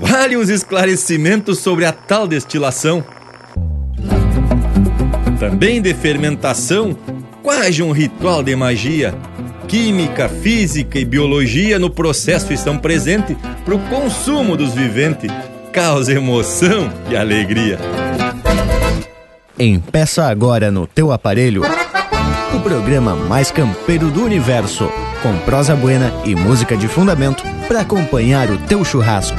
Vale uns esclarecimentos sobre a tal destilação. Também de fermentação, quase um ritual de magia. Química, física e biologia no processo estão presentes para o consumo dos viventes. Causa emoção e alegria. Empeça agora no teu aparelho o programa mais campeiro do universo, com prosa buena e música de fundamento para acompanhar o teu churrasco.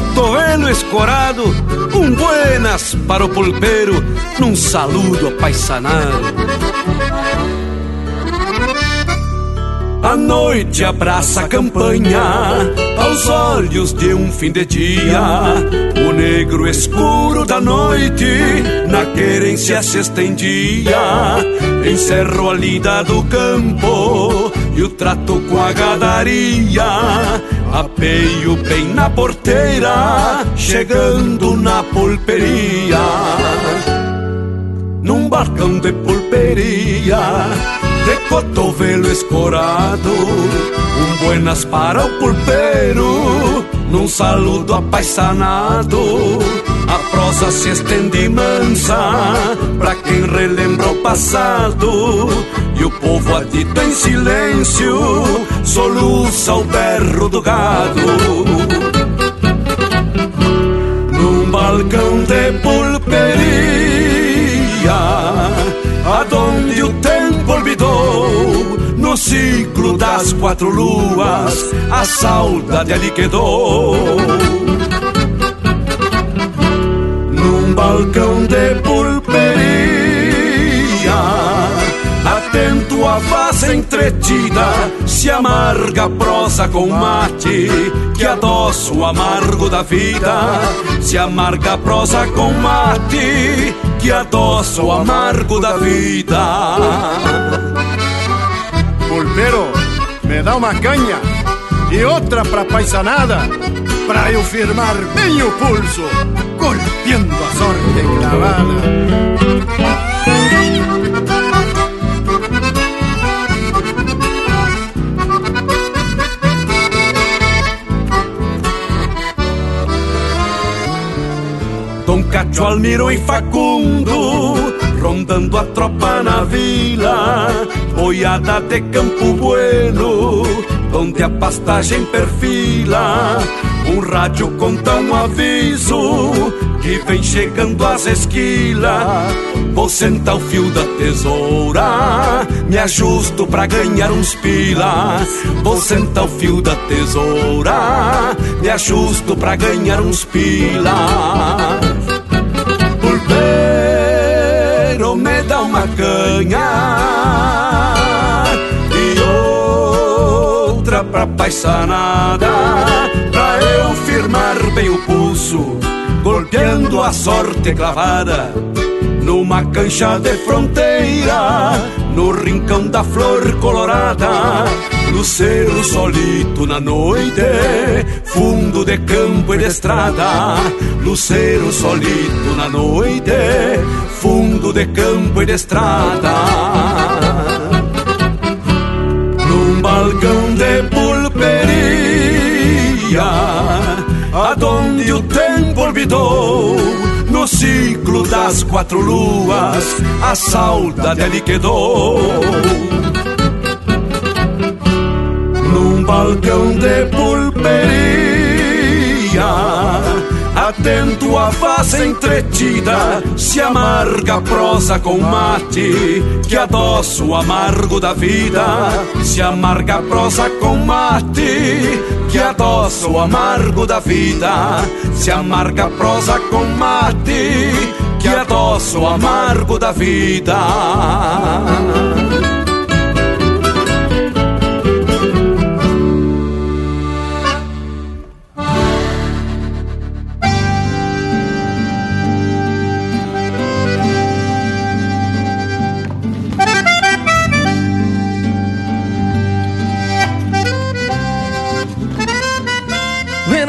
Cotovelo escorado, um buenas para o pulpeiro, num saludo apaisanado. A noite abraça a campanha aos olhos de um fim de dia. O negro escuro da noite na querência se estendia. Encerro a lida do campo e o trato com a gadaria. Apeio bem na porteira, chegando na pulperia. Num balcão de pulperia de cotovelo escorado, um buenas para o pulpeiro, num saludo apaisanado. A prosa se estende mansa pra quem relembra o passado, e o povo adito em silêncio soluça o berro do gado. Num balcão de pulperia, aonde o tempo olvidou no ciclo das quatro luas a saudade ali quedou num balcão de pulperia atento à vaza entretida se amarga a prosa com mate que adoça o amargo da vida se amarga a prosa com mate que adoça o amargo da vida Pulpeiro, me dá uma canha e outra pra paisanada, pra eu firmar bem o pulso, golpeando a sorte clavada. Almiro e Facundo Rondando a tropa na vila Boiada de Campo Bueno Onde a pastagem perfila. Um rádio conta um aviso Que vem chegando às esquilas. Vou sentar o fio da tesoura Me ajusto pra ganhar uns pila. Vou sentar o fio da tesoura Me ajusto pra ganhar uns pila pra paisanada Pra eu firmar bem o pulso Golpeando a sorte clavada numa cancha de fronteira, no rincão da flor colorada, luceiro solito na noite, fundo de campo e de estrada, luceiro solito na noite, fundo de campo e de estrada. Num balcão de aonde o tempo olvidou no ciclo das quatro luas, a saudade ali quedou. Num balcão de pulperia, atento à face entretida, se amarga a prosa com mate, que adoça o amargo da vida. Se amarga a prosa com mate, que adoça o amargo da vida. Se amarga a prosa com mate, que adoça o amargo da vida.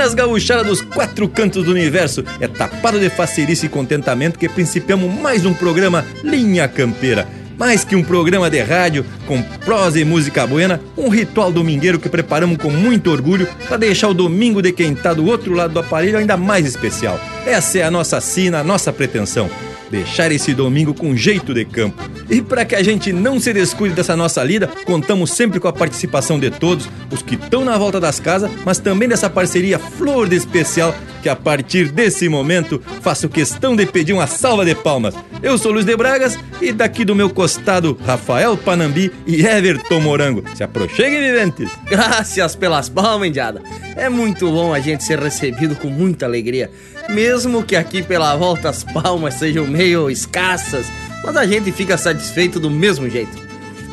Buenas gauchada dos quatro cantos do universo, é tapado de facerice e contentamento que principiamos mais um programa Linha Campeira. Mais que um programa de rádio com prosa e música buena, um ritual domingueiro que preparamos com muito orgulho para deixar o domingo de quem tá do outro lado do aparelho ainda mais especial. Essa é a nossa sina, a nossa pretensão deixar esse domingo com jeito de campo. E para que a gente não se descuide dessa nossa lida, contamos sempre com a participação de todos, os que estão na volta das casas, mas também dessa parceria flor de especial que a partir desse momento faço questão de pedir uma salva de palmas. Eu sou Luiz de Bragas e daqui do meu costado, Rafael Panambi e Everton Morango. Se aproxeguem, viventes! Graças pelas palmas, indiada. É muito bom a gente ser recebido com muita alegria. Mesmo que aqui pela volta as palmas sejam meio escassas, mas a gente fica satisfeito do mesmo jeito.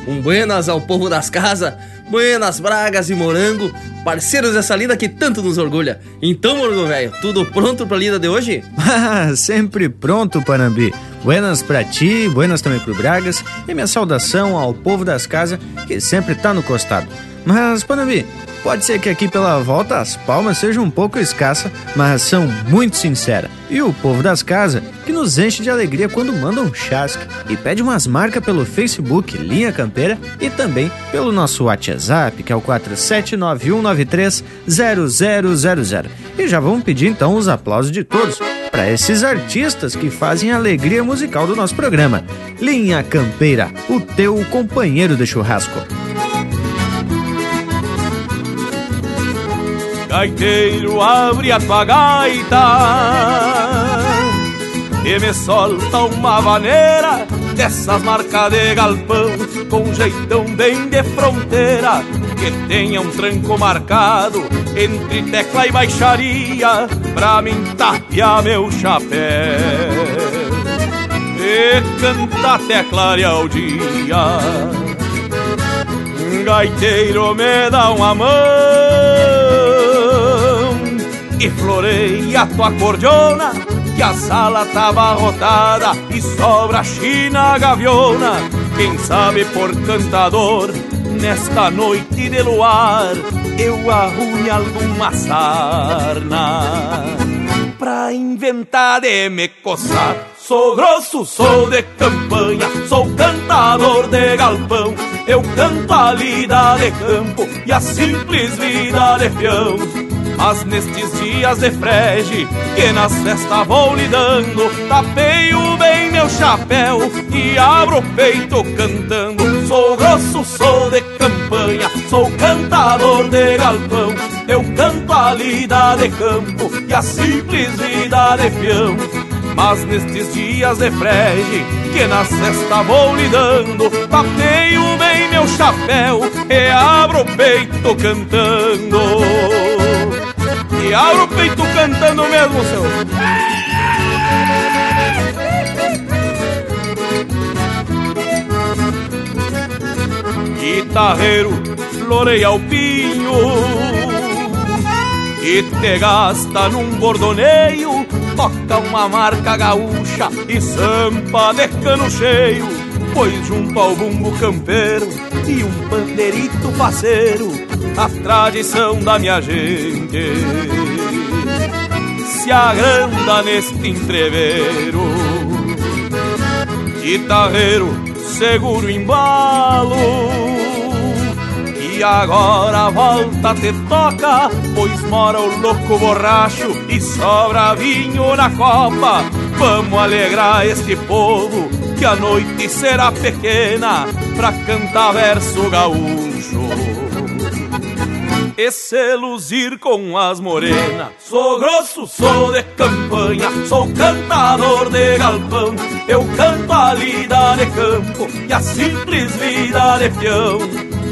Um buenas ao povo das casas, buenas Bragas e Morango, parceiros dessa lida que tanto nos orgulha. Então, Morango velho, tudo pronto pra lida de hoje? Ah, sempre pronto, Panambi. Buenas pra ti, buenas também pro Bragas e minha saudação ao povo das casas que sempre tá no costado. Mas, Panambi, Pode ser que aqui pela volta as palmas sejam um pouco escassas, mas são muito sinceras. E o povo das casas que nos enche de alegria quando manda um chasque e pede umas marcas pelo Facebook Linha Campeira e também pelo nosso WhatsApp, que é o 47991930000. E já vamos pedir então os aplausos de todos para esses artistas que fazem a alegria musical do nosso programa. Linha Campeira, o teu companheiro de churrasco. Gaiteiro, abre a tua gaita. E me solta uma vaneira dessas marcas de galpão Com jeitão bem de fronteira. Que tenha um tranco marcado entre tecla e baixaria Pra mim tapear meu chapéu. E cantar até clarear o dia. Gaiteiro me dá uma mão e floreia tua cordiona Que a sala tá abarrotada e sobra china gaviona Quem sabe por cantador nesta noite de luar Eu arrume alguma sarna Pra inventar de me coçar Sou grosso, sou de campanha, sou cantador de galpão. Eu canto a lida de campo e a simples vida de peão. Mas nestes dias de frege que nas festas vou lidando Tapeio bem meu chapéu e abro o peito cantando. Sou grosso, sou de campanha, sou cantador de galpão. Eu canto a lida de campo e a simples vida de peão. Mas nestes dias de frege que na cesta vou lidando Tapeio bem meu chapéu e abro o peito cantando E abro o peito cantando mesmo, seu. Guitarreiro, floreia o pinho. E te gasta num bordoneio Toca uma marca gaúcha e sampa de cano cheio. Pois junto ao bumbo campeiro e um pandeirito faceiro A tradição da minha gente Se agranda neste entreveiro Guitarreiro, seguro embalo e agora a volta te toca, pois mora o louco borracho e sobra vinho na copa. Vamos alegrar este povo, que a noite será pequena pra cantar verso gaúcho e luzir com as morenas. Sou grosso, sou de campanha, sou cantador de galpão. Eu canto a lida de campo e a simples vida de peão.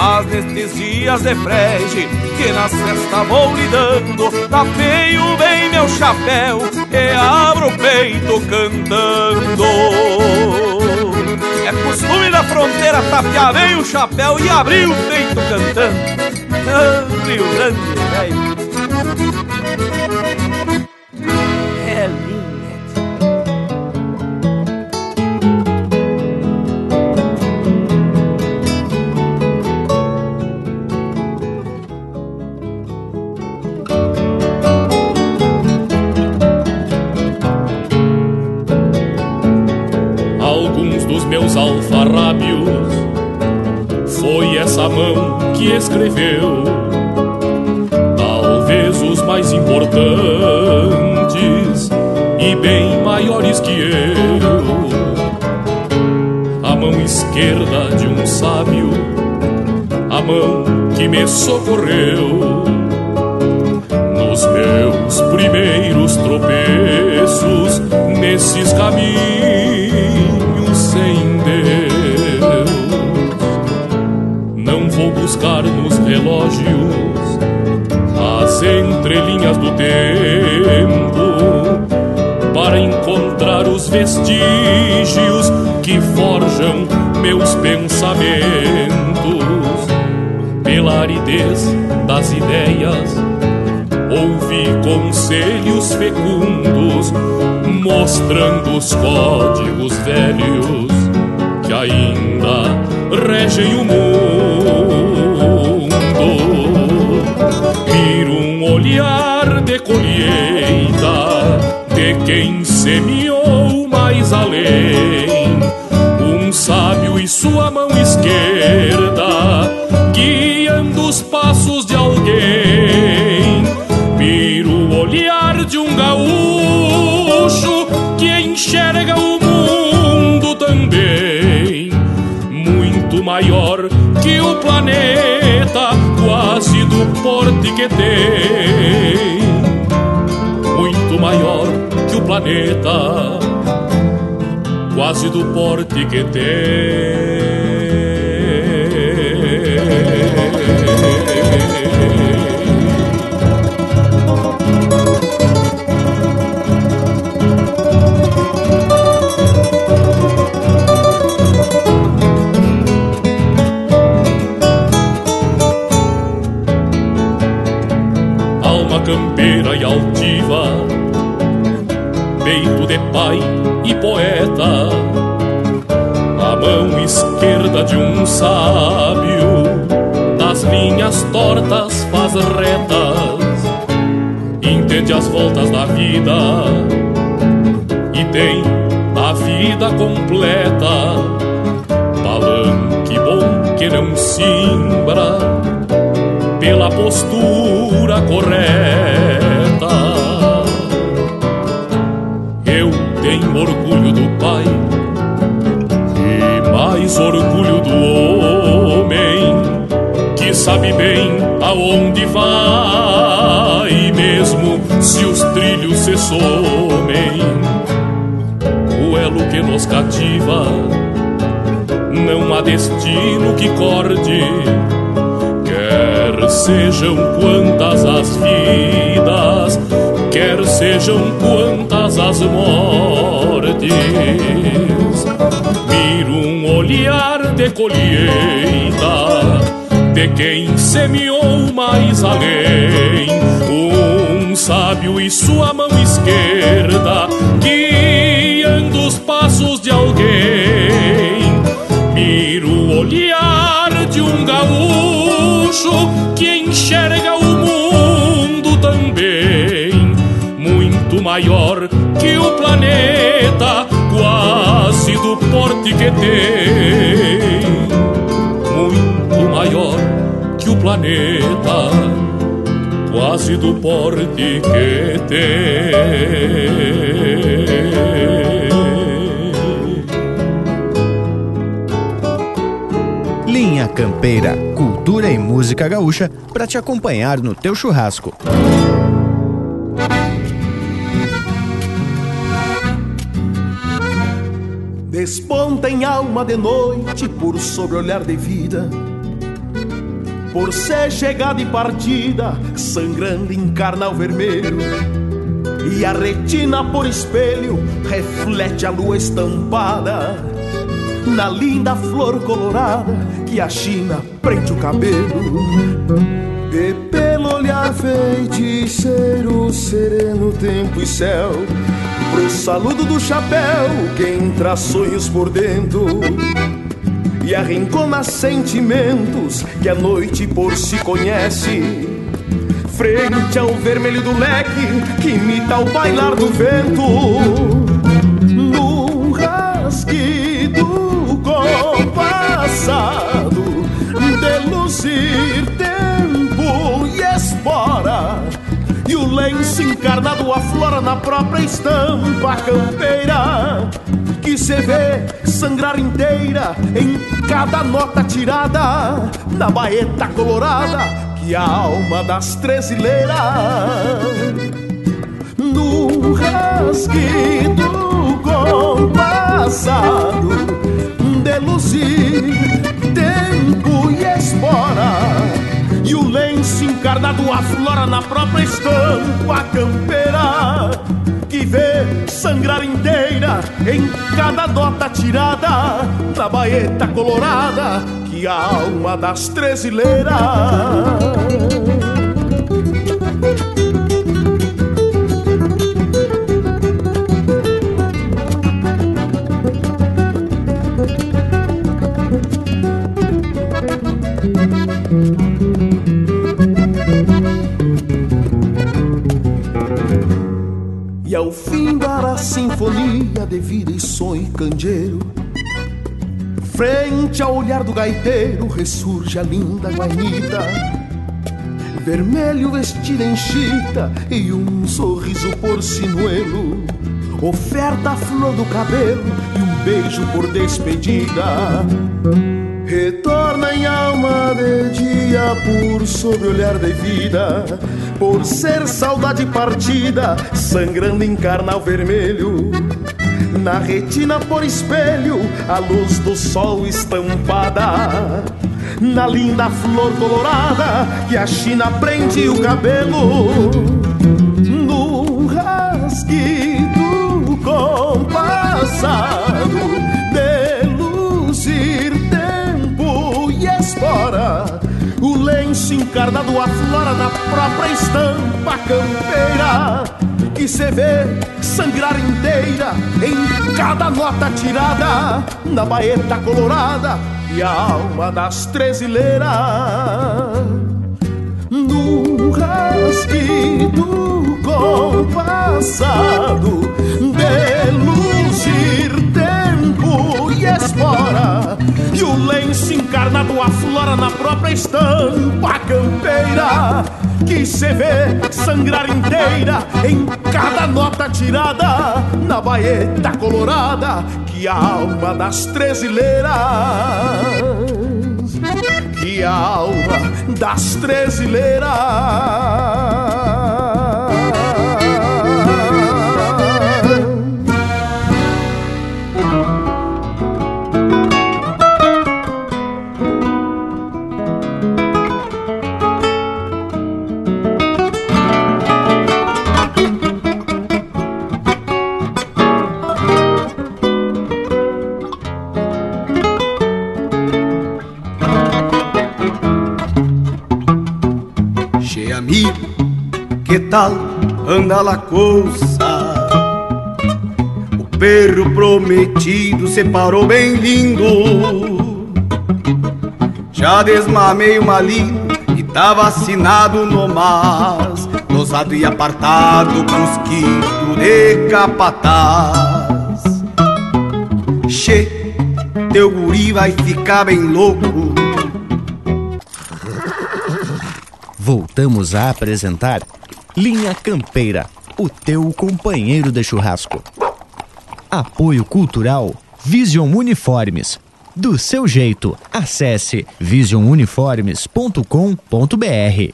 Mas nestes dias de frege que nas festas vou lidando Tapeio bem meu chapéu e abro o peito cantando É costume da fronteira tapear bem o chapéu e abrir o peito cantando. Ah, Rio Grande, velho. Dos meus alfarrábios. Foi essa mão que escreveu, talvez os mais importantes e bem maiores que eu. A mão esquerda de um sábio, a mão que me socorreu nos meus primeiros tropeços nesses caminhos buscar nos relógios as entrelinhas do tempo para encontrar os vestígios que forjam meus pensamentos pela aridez das ideias ouvi conselhos fecundos, mostrando os códigos velhos que ainda regem o mundo. Colheita de quem semeou mais além, um sábio e sua mão esquerda guiando os passos de alguém. Viro o olhar de um gaúcho que enxerga o mundo também, muito maior que o planeta, quase do porte que tem. Planeta, quase do porte que tem. De pai e poeta, a mão esquerda de um sábio, das linhas tortas faz retas, entende as voltas da vida e tem a vida completa, palanque bom que não simbra pela postura correta. Sabe bem aonde vai, mesmo se os trilhos se somem. O elo que nos cativa não há destino que corde Quer sejam quantas as vidas, quer sejam quantas as mortes. Miro um olhar de colheita de quem semeou mais além. Um sábio e sua mão esquerda guiando os passos de alguém. Miro o olhar de um gaúcho que enxerga o mundo também, muito maior que o planeta, quase do porte que tem, planeta, quase do porte que tem. Linha Campeira, cultura e música gaúcha para te acompanhar no teu churrasco. Desponta em alma de noite por sobre olhar de vida Por ser chegada e partida sangrando em carnal vermelho E a retina por espelho reflete a lua estampada na linda flor colorada que a China prende o cabelo. E pelo olhar feiticeiro, sereno tempo e céu, pro saludo do chapéu, quem traz sonhos por dentro e arrincona sentimentos que a noite por si conhece. Frente ao vermelho do leque que imita o bailar do vento, no rasguido compassado de luzir tempo e espora. E o lenço encarnado aflora na própria estampa campeira que se vê sangrar inteira em cada nota tirada na baeta colorada que a alma das tresileiras no rasguido compassado de luzir tempo e espora e o lenço encarnado aflora na própria estampa campeira que vê sangrar inteira em cada nota tirada na baeta colorada que a alma das tresileiras. Sinfonia de vida e sonho candeeiro. Frente ao olhar do gaiteiro ressurge a linda guainita. Vermelho vestido em chita e um sorriso porcinuelo Oferta a flor do cabelo e um beijo por despedida. Retorna em alma de dia por sobre olhar de vida Por ser saudade partida, sangrando em carnal vermelho. Na retina por espelho, a luz do sol estampada. Na linda flor colorada que a China prende o cabelo. No rasguido compassado de luzir tempo e espora. O lenço encarnado aflora na própria estampa campeira que se vê sangrar inteira em cada nota tirada na baeta colorada e a alma das tresileiras no rasguido compassado de luzir tempo e espora e o lenço encarnado aflora na própria estampa campeira que se vê sangrar inteira em cada nota tirada na baeta colorada que a alma das tresileiras que a alma das tresileiras que tal anda la coisa? O perro prometido se parou bem lindo. Já desmamei uma linha e tá vacinado no mas, dosado e apartado, brusquito de capataz. Che, teu guri vai ficar bem louco. Voltamos a apresentar Linha Campeira, o teu companheiro de churrasco. Apoio Cultural Vision Uniformes. Do seu jeito, acesse visionuniformes.com.br.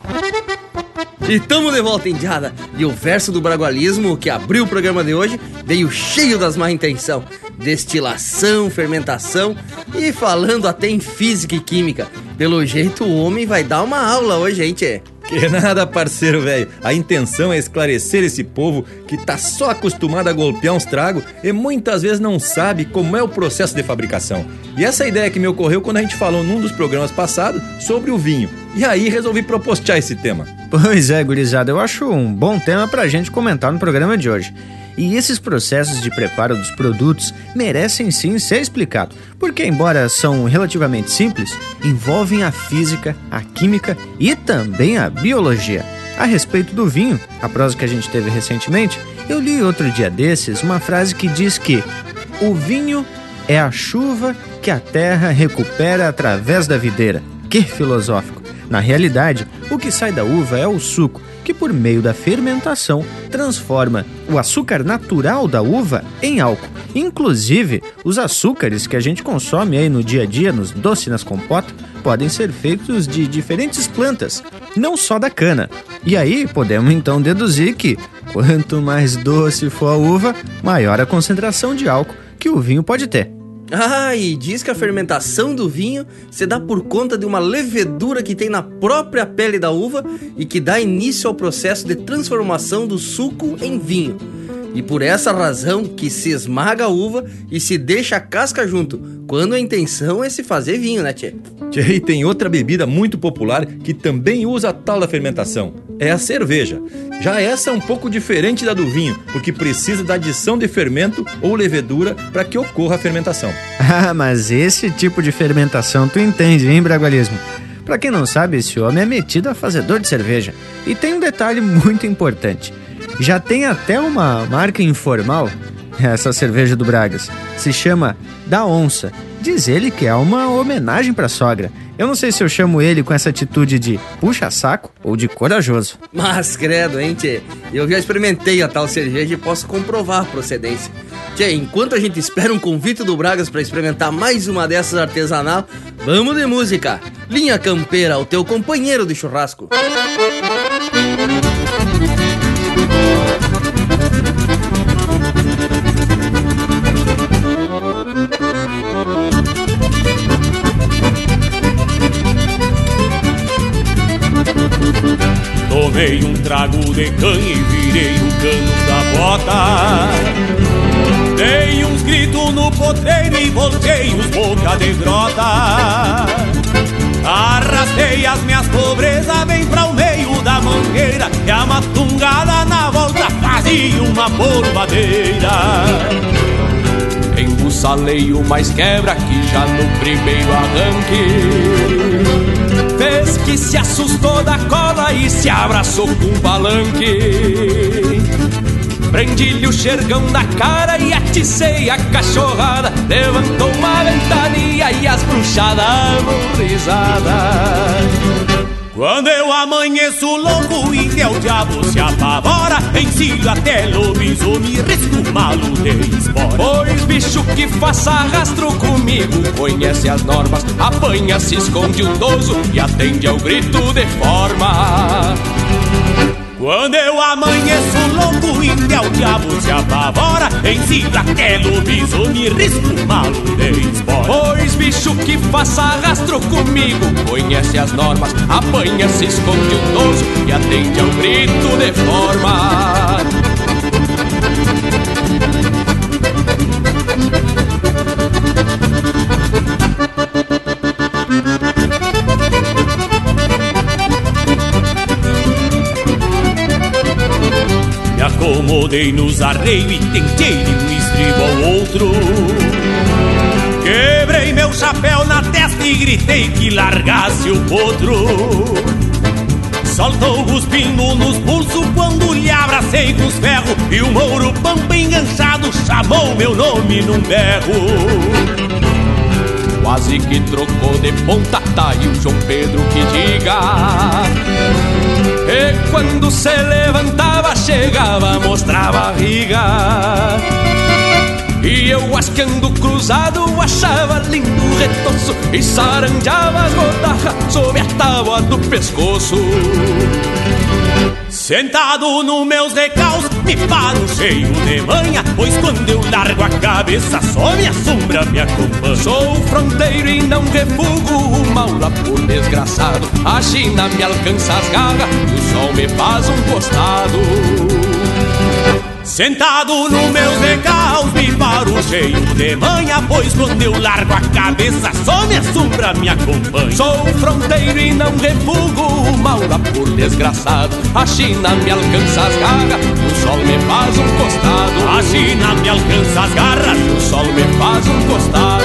E tamo de volta, Indiada. E o verso do bragualismo que abriu o programa de hoje veio cheio das má intenção. Destilação, fermentação e falando até em física e química. Pelo jeito, o homem vai dar uma aula hoje, hein, tchê? Que nada, parceiro velho. A intenção é esclarecer esse povo que tá só acostumado a golpear uns tragos e muitas vezes não sabe como é o processo de fabricação. E essa ideia que me ocorreu quando a gente falou num dos programas passados sobre o vinho. E aí resolvi propostear esse tema. Pois é, gurizada, eu acho um bom tema pra gente comentar no programa de hoje. E esses processos de preparo dos produtos merecem sim ser explicados, porque, embora são relativamente simples, envolvem a física, a química e também a biologia. A respeito do vinho, a prosa que a gente teve recentemente, eu li outro dia desses uma frase que diz que o vinho é a chuva que a terra recupera através da videira. Que filosófico! Na realidade, o que sai da uva é o suco, que por meio da fermentação transforma o açúcar natural da uva em álcool. Inclusive, os açúcares que a gente consome aí no dia a dia, nos doces, nas compotas, podem ser feitos de diferentes plantas, não só da cana. E aí podemos então deduzir que quanto mais doce for a uva, maior a concentração de álcool que o vinho pode ter. Ah, e diz que a fermentação do vinho se dá por conta de uma levedura que tem na própria pele da uva e que dá início ao processo de transformação do suco em vinho. E por essa razão que se esmaga a uva e se deixa a casca junto, quando a intenção é se fazer vinho, né, Tchê? Tchê, e tem outra bebida muito popular que também usa a tal da fermentação. É a cerveja. Já essa é um pouco diferente da do vinho, porque precisa da adição de fermento ou levedura para que ocorra a fermentação. Ah, mas esse tipo de fermentação tu entende, hein, Bragualismo? Para quem não sabe, esse homem é metido a fazedor de cerveja. E tem um detalhe muito importante. Já tem até uma marca informal, essa cerveja do Bragas. Se chama Da Onça. Diz ele que é uma homenagem pra sogra. Eu não sei se eu chamo ele com essa atitude de puxa-saco ou de corajoso. Mas credo, hein, tchê? Eu já experimentei a tal cerveja e posso comprovar a procedência. Tchê, enquanto a gente espera um convite do Bragas para experimentar mais uma dessas artesanal, vamos de música. Linha Campeira, o teu companheiro de churrasco. Tomei um trago de canha e virei o cano da bota. Dei uns gritos no potreiro e voltei os boca de grota. Arrastei as minhas pobrezas bem pra o meio da mangueira E a matungada na volta fazia uma polvadeira o mais quebra que já no primeiro arranque que se assustou da cola e se abraçou com um palanque. Prendi-lhe o xergão na cara e aticei a cachorrada. Levantou uma ventania e as bruxadas risada quando eu amanheço louco e meu diabo se apavora Ensino até lobisomem, risco malo de espora. Pois bicho que faça rastro comigo Conhece as normas, apanha, se esconde um dozo E atende ao grito de forma quando eu amanheço louco e meu diabo se apavora. Ensino até lobisomem, risco malo de espora Pois bicho que faça rastro comigo. Conhece as normas, apanha, se esconde um dozo E atende ao grito de forma acomodei nos arreios e tentei de um estribo ao outro. Quebrei meu chapéu na testa e gritei que largasse o potro. Soltou os pinos nos pulsos quando lhe abracei com os ferros E o mouro pampa enganchado chamou meu nome num berro. Quase que trocou de ponta, tá aí o João Pedro que diga E quando se levantava, chegava, mostrava a barriga e eu ascando cruzado achava lindo retoço E saranjava as gotarras sob a tábua do pescoço Sentado nos meus recaus, me paro cheio de manha Pois quando eu largo a cabeça, só minha sombra me acompanha. Sou fronteiro e não refugo o mal lá por desgraçado. A China me alcança as garras e o sol me faz um costado. Sentado no meus decaus, me paro cheio de manha Pois quando eu largo a cabeça, só minha sombra me acompanha. Sou fronteiro e não refugo o mal lá por desgraçado. A China me alcança as garras o sol me faz um costado. A China me alcança as garras o sol me faz um costado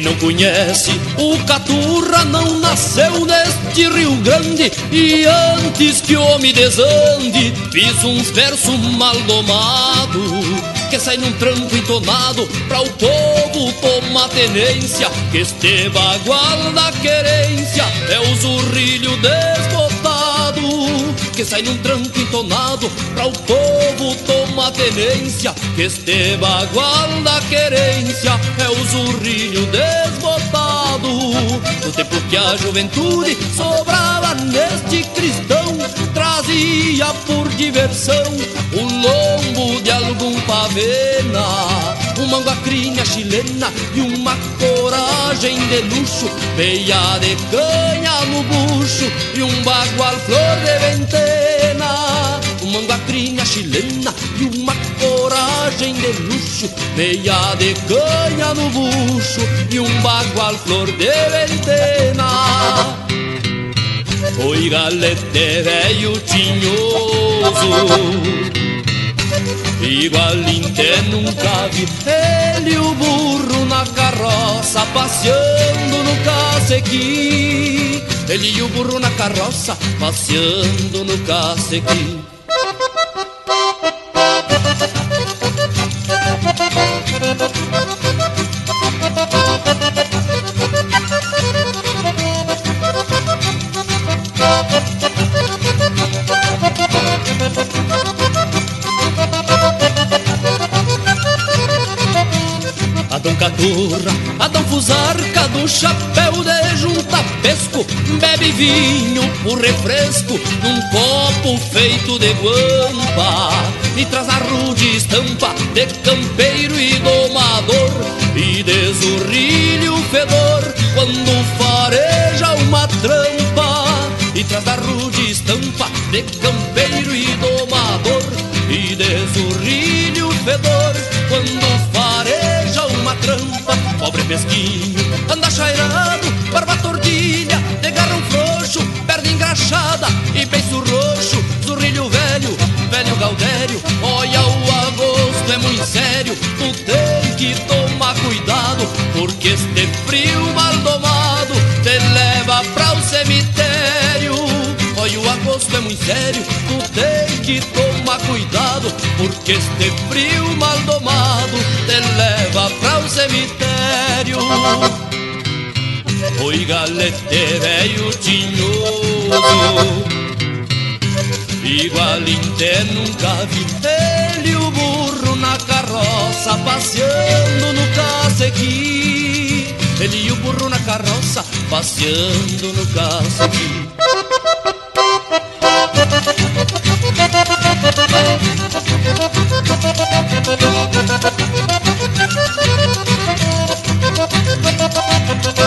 Quem não conhece o Caturra não nasceu neste Rio Grande. E antes que o homem desande Fiz uns versos mal domado Que sai num tranco entonado Pra o povo tomar tenência Que este bagual da querência É o zurrilho desbotado que sai num tranco entonado Pra o povo tomar tenência Que este bagual da querência É o zurrilho desbotado. No tempo que a juventude sobrava neste cristão Trazia por diversão o lombo de algum pavena Uma anguacrinha chilena e uma coragem de luxo Veia de canha no bucho e um bagual flor de ventena. Uma anguacrinha chilena e uma coragem de luxo Meia de canha no bucho e um bagual flor de ventena. Oi galete velho tinhoso Igual nunca vi. Ele o burro na carroça Passeando no cacequi Ele e o burro na carroça Passeando no cacequi Fusarca do chapéu de junta pesco. Bebe vinho por refresco num copo feito de guampa. E traz a rude estampa de campeiro e domador. E de zurrilho fedor quando fareja uma trampa. E traz a rude estampa de campeiro e Pobre pesquinho, anda chairado Barba tordilha, de garrão frouxo Perna engraxada e beiço roxo. Zurrilho velho, velho gaudério Olha o agosto, é muito sério. Tu tem que tomar cuidado Porque este frio mal domado Te leva pra o cemitério. Olha o agosto, é muito sério Tu tem que tomar cuidado Porque este frio mal domado cemitério. Foi galete velho tinhoso. Igual nunca vi Ele o burro na carroça Passeando no casequi. Ele e o burro na carroça Passeando no casequi. Thank Thank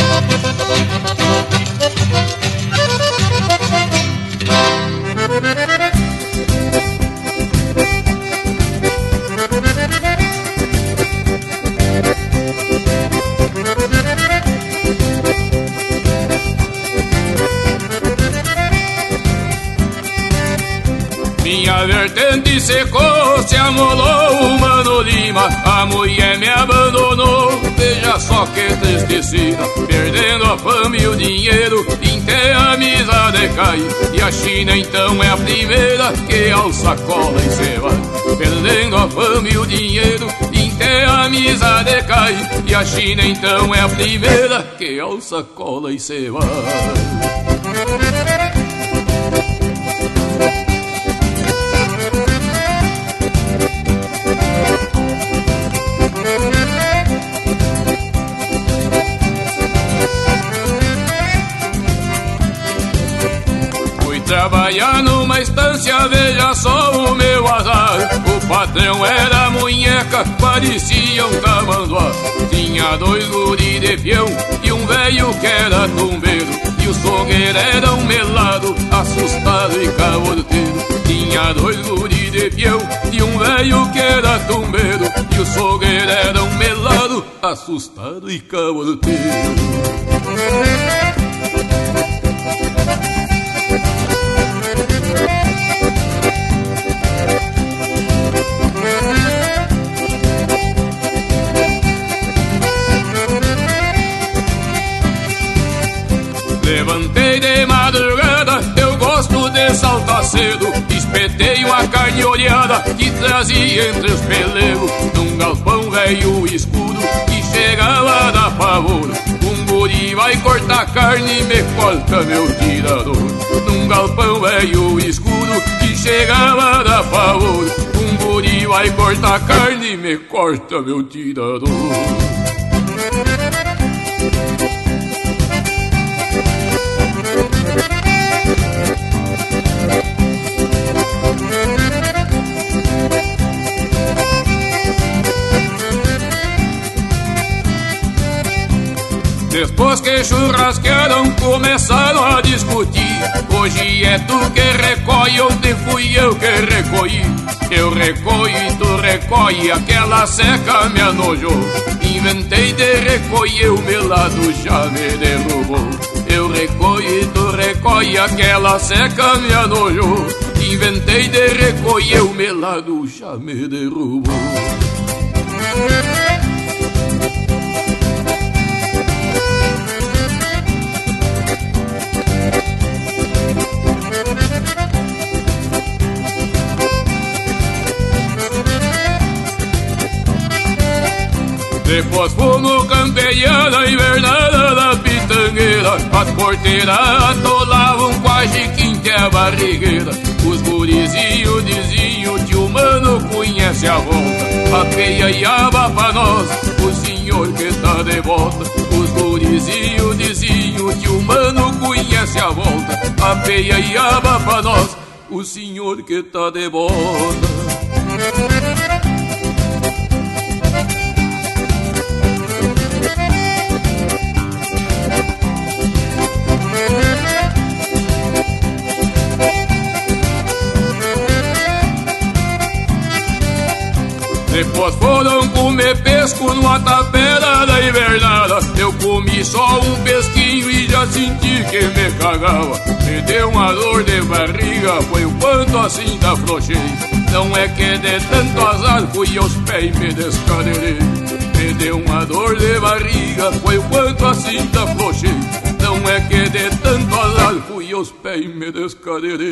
you. Secou, se amolou o Mano Lima, a mulher me abandonou. Veja só que tristecida, perdendo a fama e o dinheiro, até a amizade cai. E a China então é a primeira que alça cola e se vai. Perdendo a fama e o dinheiro, até a amizade cai. E a China então é a primeira que alça cola e se vai. Trabalhar numa estância, veja só o meu azar. O patrão era munheca, parecia um tamanduá. Tinha dois guri de peão e um velho que era tumbeiro. E o sogueiro era um melado, assustado e caborteiro. Tinha dois guri de peão e um velho que era tumbeiro. E o sogueiro era um melado, assustado e caborteiro. Cedo. Espetei uma carne olhada que trazia entre os pelegos. Num galpão velho escuro que chegava da pavor. Um guri vai cortar carne e me corta meu tirador. Num galpão velho escuro que chegava da pavor. Um guri vai cortar carne e me corta meu tirador. Depois que churrasquearam, começaram a discutir. Hoje é tu que recolhe, ontem fui eu que recolhi. Eu recolho e tu recolhe, aquela seca me anojou. Inventei de recolher, o meu lado já me derrubou. Eu recolho e tu recolhe, aquela seca me anojou. Inventei de recolher, o meu lado já me derrubou. Depois no campeiana invernada da pitangueira. As porteiras atolavam quase quinte a barrigueira. Os gurizinhos diziam que o mano conhece a volta. A peia e aba pra nós, o senhor que tá de volta. Os gurizinhos diziam que o mano conhece a volta. A peia e aba pra nós, o senhor que tá de volta Depois foram comer pesco numa tapera da invernada Eu comi só um pesquinho e já senti que me cagava. Me deu uma dor de barriga, foi o quanto assim da afrouxei Não é que de tanto azar fui aos pés e me descadeirei Me deu uma dor de barriga, foi o quanto assim da afrouxei Não é que de tanto azar fui aos pés e me descadeirei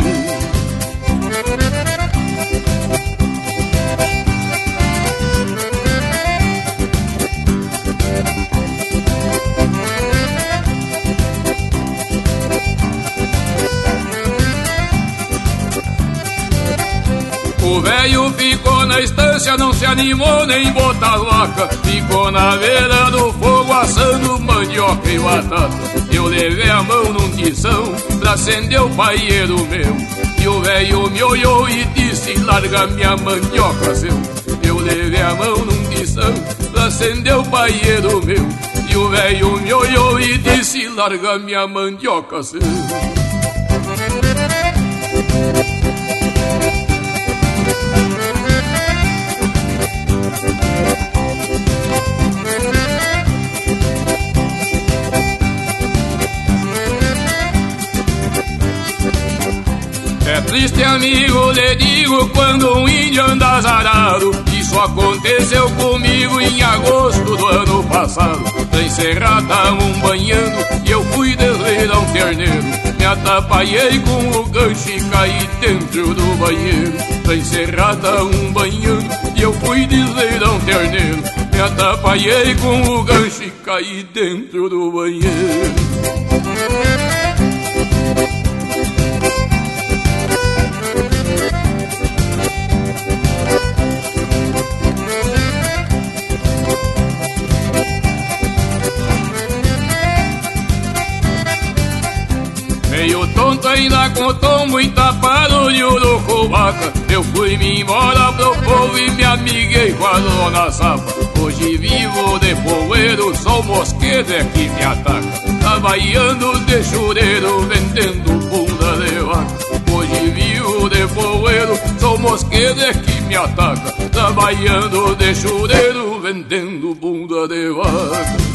O velho ficou na estância, não se animou nem botar vaca. Ficou na beira do fogo assando mandioca e batata. Eu levei a mão num tição pra acender o paieiro meu. E o velho me olhou e disse: Larga minha mandioca, seu. Eu levei a mão num tição pra acender o paieiro meu. E o velho me olhou e disse: Larga minha mandioca, seu. É triste, amigo, lhe digo, quando um índio anda azarado. Isso aconteceu comigo em agosto do ano passado. Na encerrada, um banhando, e eu fui desleirar um terneiro. Me atrapalhei com o gancho e caí dentro do banheiro. Na encerrada, um banhando, e eu fui desleirar um terneiro. Me atrapalhei com o gancho e caí dentro do banheiro. Ainda e tapado de urucubaca Eu fui me embora pro povo e me amiguei com a dona Hoje vivo de poeiro, o mosquedo é que me ataca. Trabalhando de chureiro, vendendo bunda de vaca. Hoje vivo de poeiro, o mosquedo é que me ataca. Trabalhando de chureiro, vendendo bunda de vaca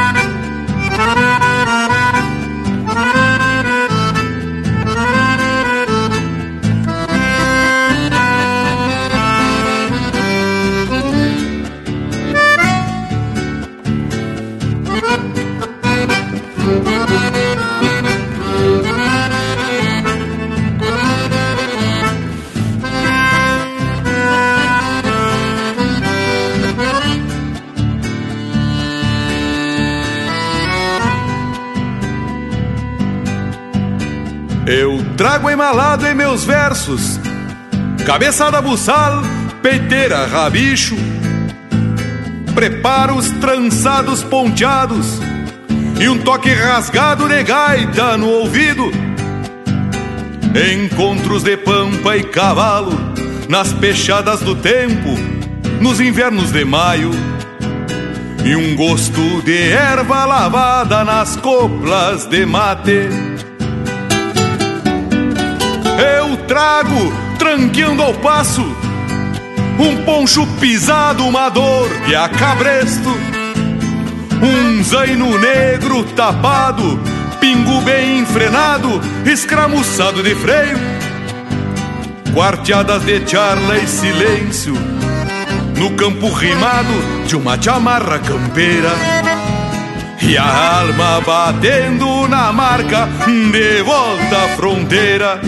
Trago emalado em meus versos, cabeçada buçal, peiteira, rabicho, preparos trançados ponteados e um toque rasgado de gaita no ouvido. Encontros de pampa e cavalo nas pechadas do tempo, nos invernos de maio. E um gosto de erva lavada nas coplas de mate. Eu trago, tranqueando ao passo, um poncho pisado, uma dor de acabresto, um zaino negro tapado, pingo bem enfrenado, escramuçado de freio, quarteadas de charla e silêncio, no campo rimado de uma chamarra campeira. E a alma batendo na marca de volta à fronteira.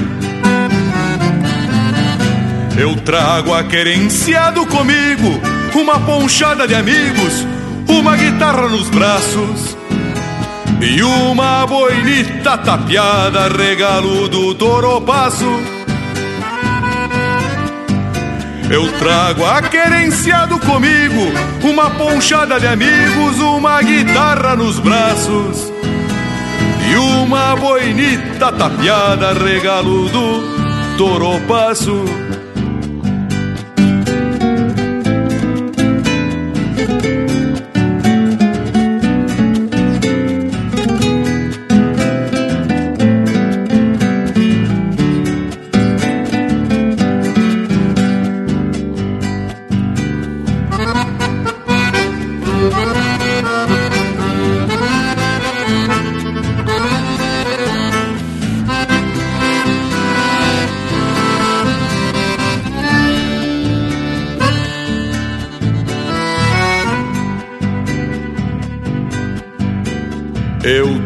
Eu trago aquerenciado comigo uma ponchada de amigos, uma guitarra nos braços e uma boinita tapeada, regalo do toropasso. Eu trago aquerenciado comigo uma ponchada de amigos, uma guitarra nos braços e uma boinita tapeada, regalo do toropasso.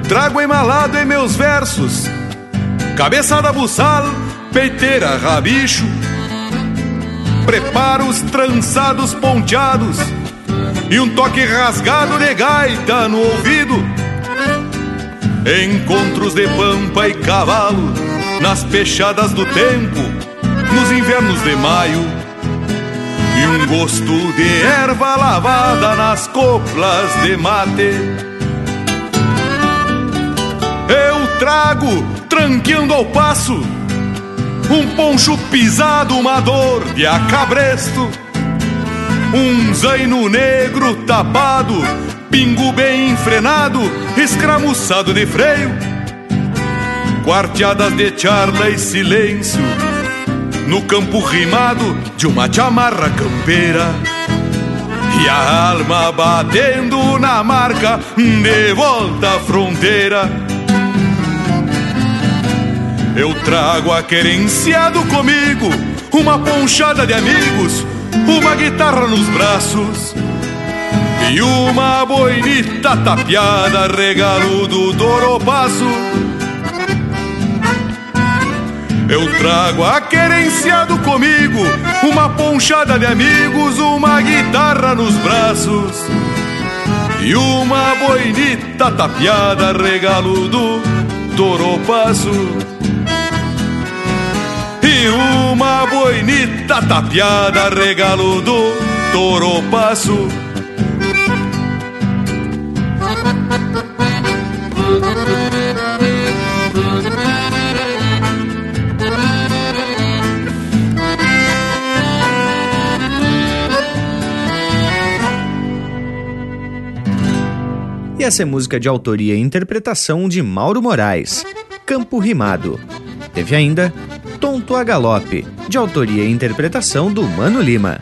Trago emalado em meus versos, cabeçada buçal, peiteira, rabicho, preparos trançados ponteados e um toque rasgado de gaita no ouvido. Encontros de pampa e cavalo nas pechadas do tempo, nos invernos de maio. E um gosto de erva lavada nas coplas de mate. Trago, tranqueando ao passo, um poncho pisado, uma dor de acabresto, Um zaino negro tapado, pingo bem enfrenado, escramuçado de freio. Quarteadas de charla e silêncio, no campo rimado de uma chamarra campeira. E a alma batendo na marca de volta à fronteira. Eu trago a querenciado comigo, uma ponchada de amigos, uma guitarra nos braços e uma boinita tapeada, regalo do Doropasso. Eu trago a querenciado comigo, uma ponchada de amigos, uma guitarra nos braços e uma boinita tapeada, regalo do Toropasso e uma boinita tapeada, regalo do Toropasso. E essa é música de autoria e interpretação de Mauro Moraes, Campo Rimado. Teve ainda Tonto a Galope, de autoria e interpretação do Mano Lima.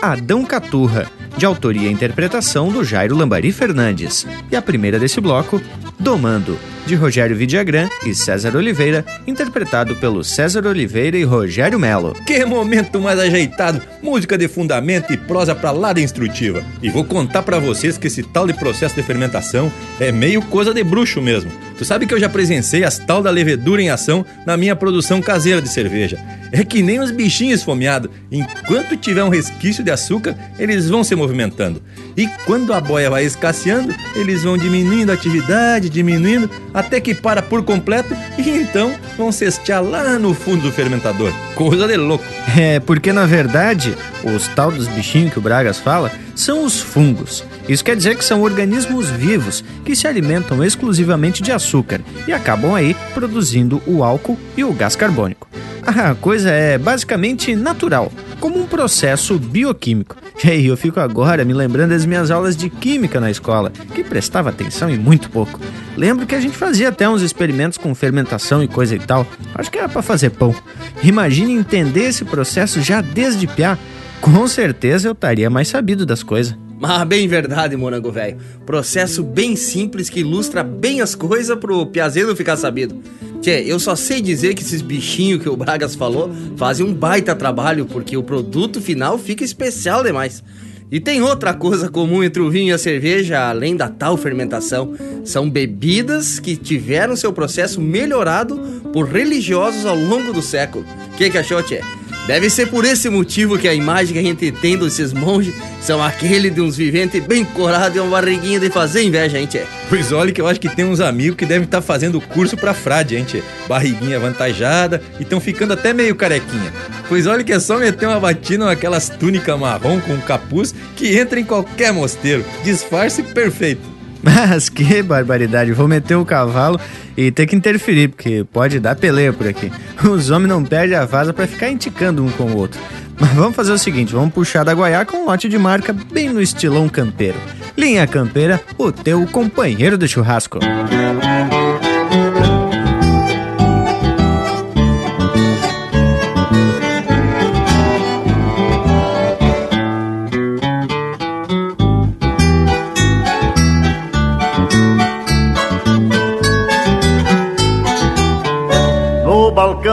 Adão Caturra, de autoria e interpretação do Jairo Lambari Fernandes. E a primeira desse bloco, Domando, de Rogério Vidagrã e César Oliveira, interpretado pelo César Oliveira e Rogério Melo. Que momento mais ajeitado! Música de fundamento e prosa pra lá de instrutiva. E vou contar para vocês que esse tal de processo de fermentação é meio coisa de bruxo mesmo. Tu sabe que eu já presenciei as tal da levedura em ação na minha produção caseira de cerveja. É que nem os bichinhos esfomeados. Enquanto tiver um resquício de açúcar, eles vão se movimentando. E quando a boia vai escasseando, eles vão diminuindo a atividade, diminuindo, até que para por completo e então vão cestear lá no fundo do fermentador. Coisa de louco. É, porque na verdade, os tal dos bichinhos que o Bragas fala são os fungos. Isso quer dizer que são organismos vivos que se alimentam exclusivamente de açúcar e acabam aí produzindo o álcool e o gás carbônico. A coisa é basicamente natural, como um processo bioquímico. E aí eu fico agora me lembrando das minhas aulas de química na escola, que prestava atenção e muito pouco. Lembro que a gente fazia até uns experimentos com fermentação e coisa e tal. Acho que era para fazer pão. Imagine entender esse processo já desde piá. Com certeza eu estaria mais sabido das coisas. Mas bem verdade, morango velho. Processo bem simples que ilustra bem as coisas pro Piazeiro ficar sabido. Tchê, eu só sei dizer que esses bichinhos que o Bragas falou fazem um baita trabalho, porque o produto final fica especial demais. E tem outra coisa comum entre o vinho e a cerveja, além da tal fermentação. São bebidas que tiveram seu processo melhorado por religiosos ao longo do século. O que, que achou, Tchê? Deve ser por esse motivo que a imagem que a gente tem desses monges são aquele de uns viventes bem corados e uma barriguinha de fazer inveja, tchê? Pois olha que eu acho que tem uns amigos que devem estar fazendo curso pra frade, tchê? Barriguinha avantajada e estão ficando até meio carequinha. Pois olha que é só meter uma batina naquelas túnicas marrom com capuz que entra em qualquer mosteiro. Disfarce perfeito. Mas que barbaridade, vou meter o cavalo e ter que interferir, porque pode dar peleia por aqui. Os homens não perdem a vaza para ficar indicando um com o outro. Mas vamos fazer o seguinte, vamos puxar da Guaiá com um lote de marca bem no estilão campeiro. Linha Campeira, o teu companheiro de churrasco.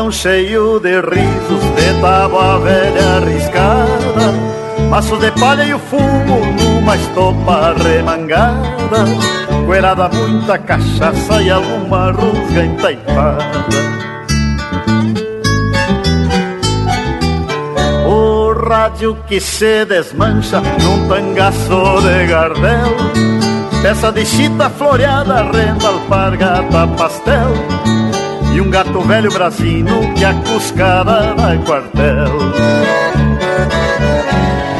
Balcão cheio de risos, de tábua velha arriscada, maço de palha e o fumo numa estopa remangada, coerada muita cachaça e alguma rusga entaifada. O rádio que se desmancha num tangaço de gardel, peça de chita floreada, renda, alpargata, pastel e um gato velho brasino que a cuscada dá quartel.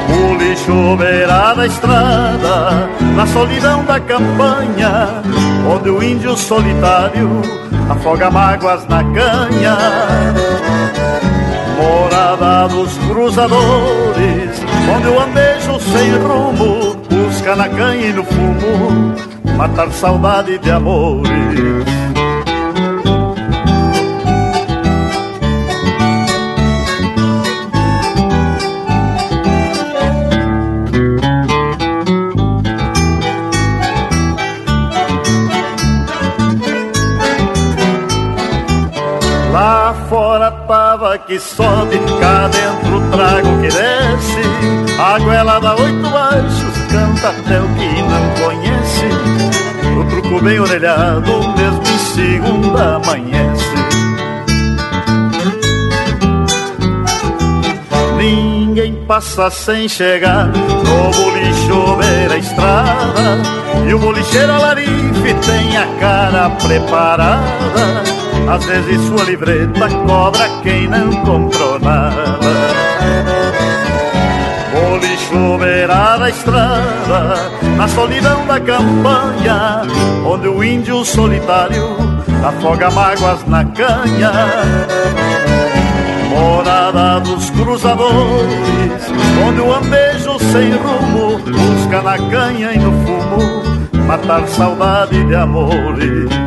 O lixo beira da estrada, na solidão da campanha, onde o índio solitário afoga mágoas na canha. Morada dos cruzadores, onde o andejo sem rumo, busca na canha e no fumo, matar saudade de amores. Que sobe, cá dentro trago que desce. A goela dá oito baixos, canta até o que não conhece. O truco bem orelhado, mesmo em segunda amanhece. Ninguém passa sem chegar no bolicho a estrada. E o bolicheiro alarife tem a cara preparada às vezes sua livreta cobra quem não comprou nada. Bolicho beirada a estrada Na solidão da campanha Onde o índio solitário Afoga mágoas na canha. Morada dos cruzadores Onde o andejo sem rumo Busca na canha e no fumo Matar saudade de amores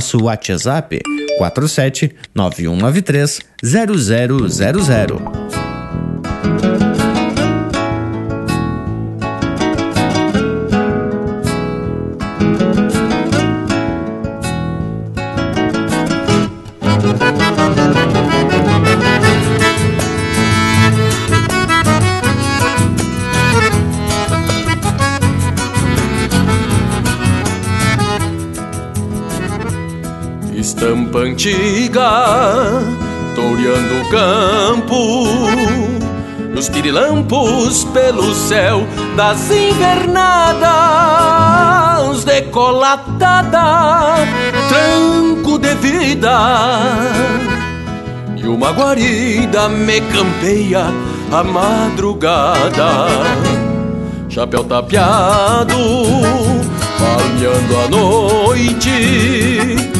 nosso WhatsApp 47 9193 0000. Antiga, toureando o campo, os pirilampos pelo céu das invernadas, decolatada, tranco de vida. E uma guarida me campeia a madrugada, chapéu tapeado, palmeando a noite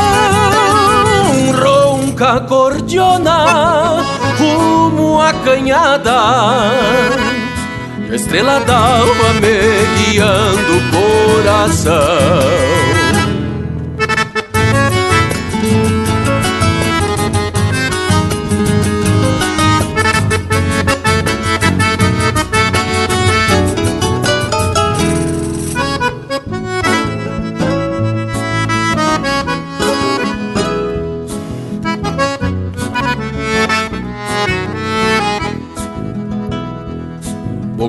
ronca cordiona rumo à canhada. E a estrela d'alva me guiando o coração.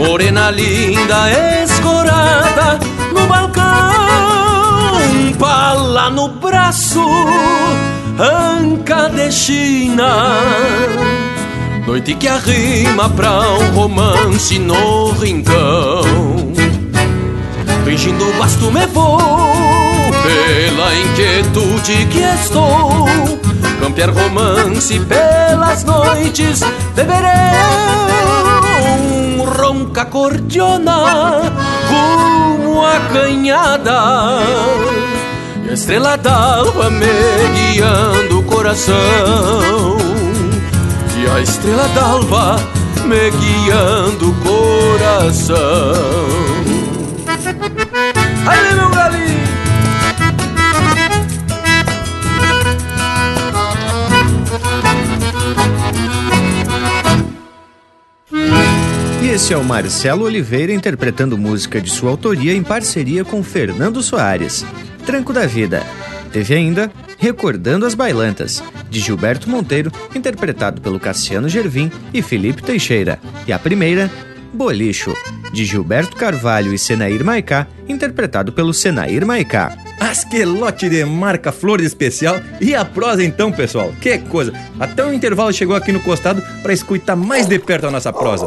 Morena linda, escorada no balcão, pala no braço, anca de China. Noite que arrima pra um romance no rincão. Fingindo basto me vou, pela inquietude que estou. Campear romance pelas noites, beberei ronca cordiona rumo à canhada. E a estrela d'alva me guiando o coração. E a estrela d'alva me guiando o coração. Aí meu esse é o Marcelo Oliveira interpretando música de sua autoria em parceria com Fernando Soares. Tranco da Vida. Teve ainda Recordando as Bailantas, de Gilberto Monteiro, interpretado pelo Cassiano Gervim e Felipe Teixeira. E a primeira, Bolicho, de Gilberto Carvalho e Senair Maicá, interpretado pelo Senair Maicá. Asquelote de marca flor especial e a prosa então, pessoal. Que coisa! Até o intervalo chegou aqui no costado para escutar mais de perto a nossa prosa.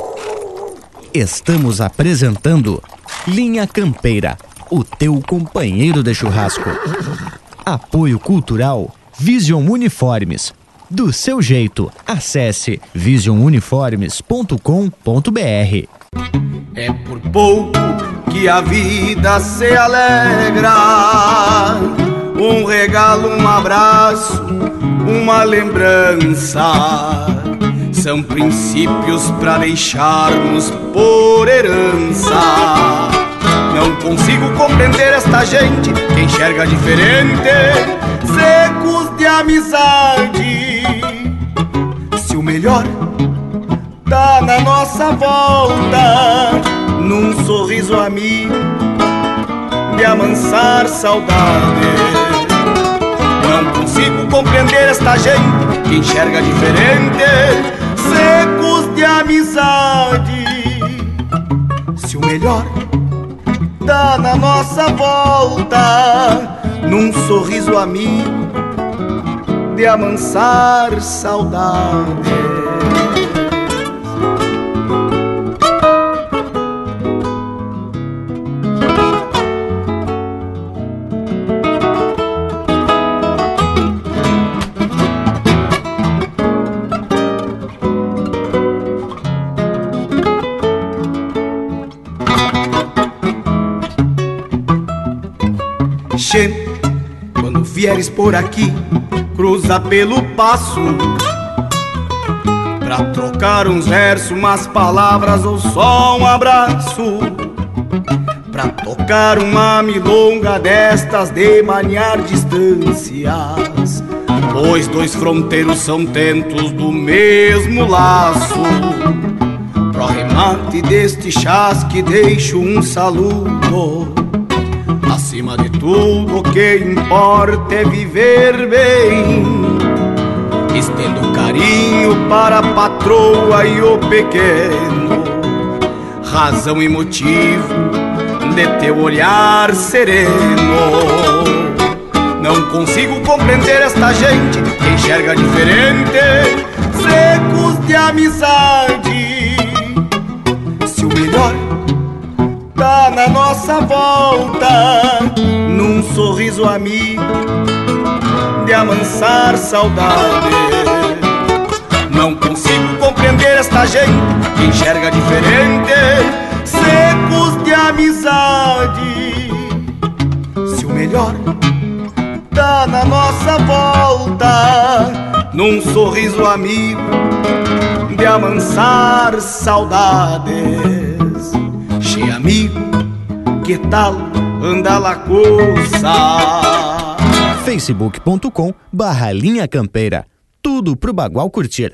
Estamos apresentando Linha Campeira, o teu companheiro de churrasco. Apoio Cultural Vision Uniformes. Do seu jeito, acesse visionuniformes.com.br. É por pouco que a vida se alegra. Um regalo, um abraço, uma lembrança são princípios para deixarmos por herança. Não consigo compreender esta gente que enxerga diferente, secos de amizade. Se o melhor tá na nossa volta, num sorriso amigo de amansar saudade. Não consigo compreender esta gente que enxerga diferente secos de amizade. Se o melhor dá na nossa volta, num sorriso amigo de amansar saudade. Quando vieres por aqui, cruza pelo passo. Pra trocar uns versos, umas palavras ou só um abraço. Pra tocar uma milonga destas de maniar distâncias. Pois dois fronteiros são tentos do mesmo laço. Pro remate deste chasque deixo um saludo tudo que importa é viver bem. Estendo carinho para a patroa e o pequeno. Razão e motivo de teu olhar sereno. Não consigo compreender esta gente que enxerga diferente. Secos de amizade. Se o melhor tá na nossa volta, num sorriso amigo de amansar saudade. Não consigo compreender esta gente que enxerga diferente, secos de amizade. Se o melhor tá na nossa volta, num sorriso amigo de amansar saudades. Che amigo, que tal anda la coisa? facebook.com barra linha campeira. Tudo pro Bagual curtir.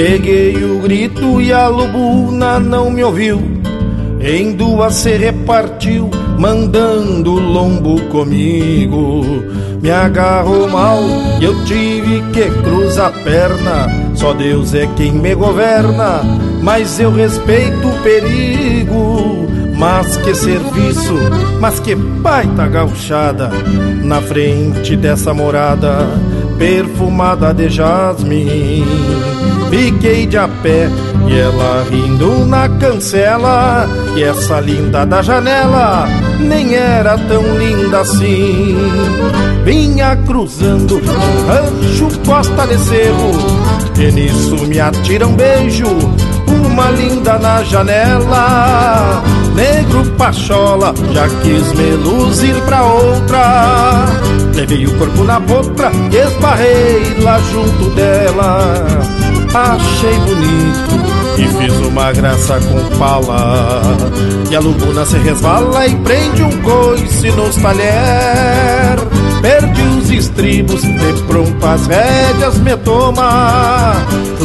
Peguei o grito e a lubuna não me ouviu. Em duas se repartiu, mandando o lombo comigo. Me agarrou mal e eu tive que cruzar a perna. Só Deus é quem me governa, mas eu respeito o perigo. Mas que serviço, mas que baita gauchada Na frente dessa morada perfumada de jasmim. Fiquei de a pé e ela rindo na cancela. E essa linda da janela nem era tão linda assim. Vinha cruzando rancho costa de cerro E nisso me atira um beijo uma linda na janela Negro pachola, já quis me luzir pra outra. Levei o corpo na potra, esbarrei lá junto dela. Achei bonito e fiz uma graça com pala E a lubuna se resvala e prende um coice nos talher. Perdi os estribos, de pronto as rédeas me toma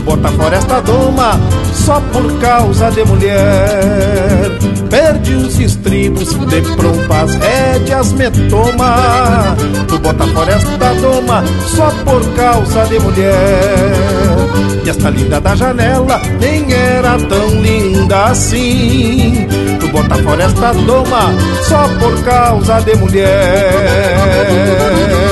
bota fora esta doma, só por causa de mulher. Perdi os estribos, de pronto as rédeas me toma. Tu bota fora esta doma, só por causa de mulher. E esta linda da janela nem era tão linda assim. Tu bota fora esta doma, só por causa de mulher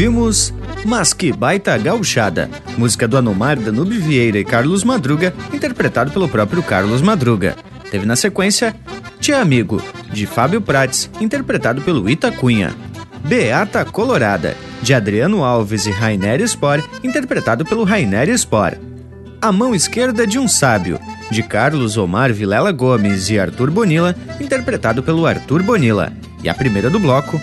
Ouvimos Mas Que Baita Gauchada, música do Anomar, Danube Vieira e Carlos Madruga, interpretado pelo próprio Carlos Madruga. Teve na sequência Tia Amigo, de Fábio Prates, interpretado pelo Itacunha. Beata Colorada, de Adriano Alves e Rainer Spor, interpretado pelo Rainer Spor. A Mão Esquerda de um Sábio, de Carlos Omar Vilela Gomes e Arthur Bonilla, interpretado pelo Arthur Bonilla. E a primeira do bloco,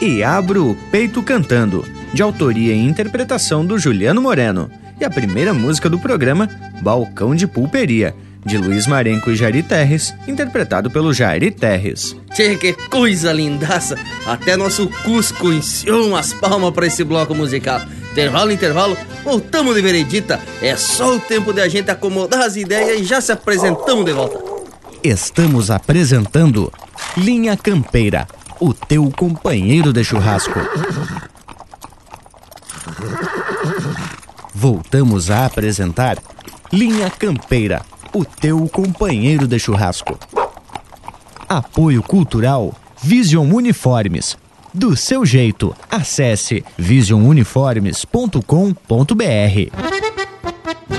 E Abro o Peito Cantando, de autoria e interpretação do Juliano Moreno. E a primeira música do programa, Balcão de Pulperia, de Luiz Marenco e Jari Terres, interpretado pelo Jari Terres. Tchê, que coisa lindaça! Até nosso Cusco ensiou umas palmas para esse bloco musical. Intervalo, intervalo, voltamos de veredita. É só o tempo de a gente acomodar as ideias e já se apresentamos de volta. Estamos apresentando Linha Campeira, o teu companheiro de churrasco. Voltamos a apresentar Linha Campeira, o teu companheiro de churrasco. Apoio Cultural Vision Uniformes. Do seu jeito, acesse visionuniformes.com.br.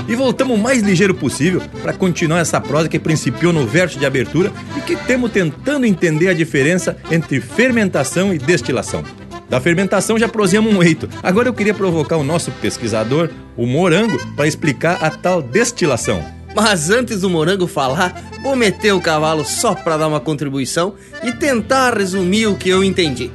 E voltamos o mais ligeiro possível para continuar essa prosa que principiou no verso de abertura e que temos tentando entender a diferença entre fermentação e destilação. Da fermentação já prosemos um eito. Agora eu queria provocar o nosso pesquisador, o Morango, para explicar a tal destilação. Mas antes do Morango falar, vou meter o cavalo só para dar uma contribuição e tentar resumir o que eu entendi.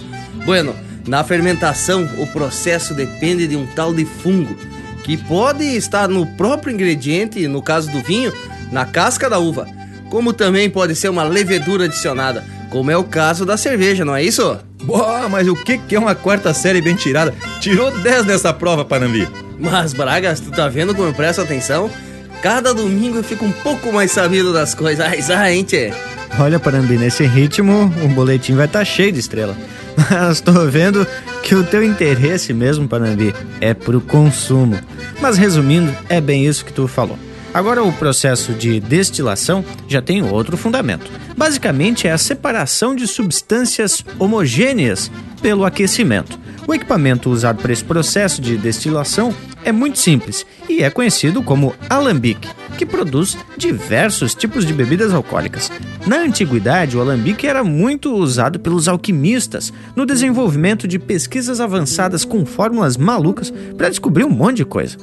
Bueno, na fermentação o processo depende de um tal de fungo, que pode estar no próprio ingrediente, no caso do vinho, na casca da uva, como também pode ser uma levedura adicionada, como é o caso da cerveja, não é isso? Boa, mas o que que é uma quarta série bem tirada? Tirou 10 nessa prova, Panambi. Mas, Bragas, tu tá vendo como eu presto atenção? Cada domingo eu fico um pouco mais sabido das coisas. Ai, ai, hein, tchê? Olha, Parambi, nesse ritmo o boletim vai estar tá cheio de estrela. Mas tô vendo que o teu interesse mesmo, Panambi, é pro consumo. Mas resumindo, é bem isso que tu falou. Agora, o processo de destilação já tem outro fundamento. Basicamente, é a separação de substâncias homogêneas pelo aquecimento. O equipamento usado para esse processo de destilação é muito simples e é conhecido como alambique, que produz diversos tipos de bebidas alcoólicas. Na antiguidade, o alambique era muito usado pelos alquimistas no desenvolvimento de pesquisas avançadas com fórmulas malucas para descobrir um monte de coisa.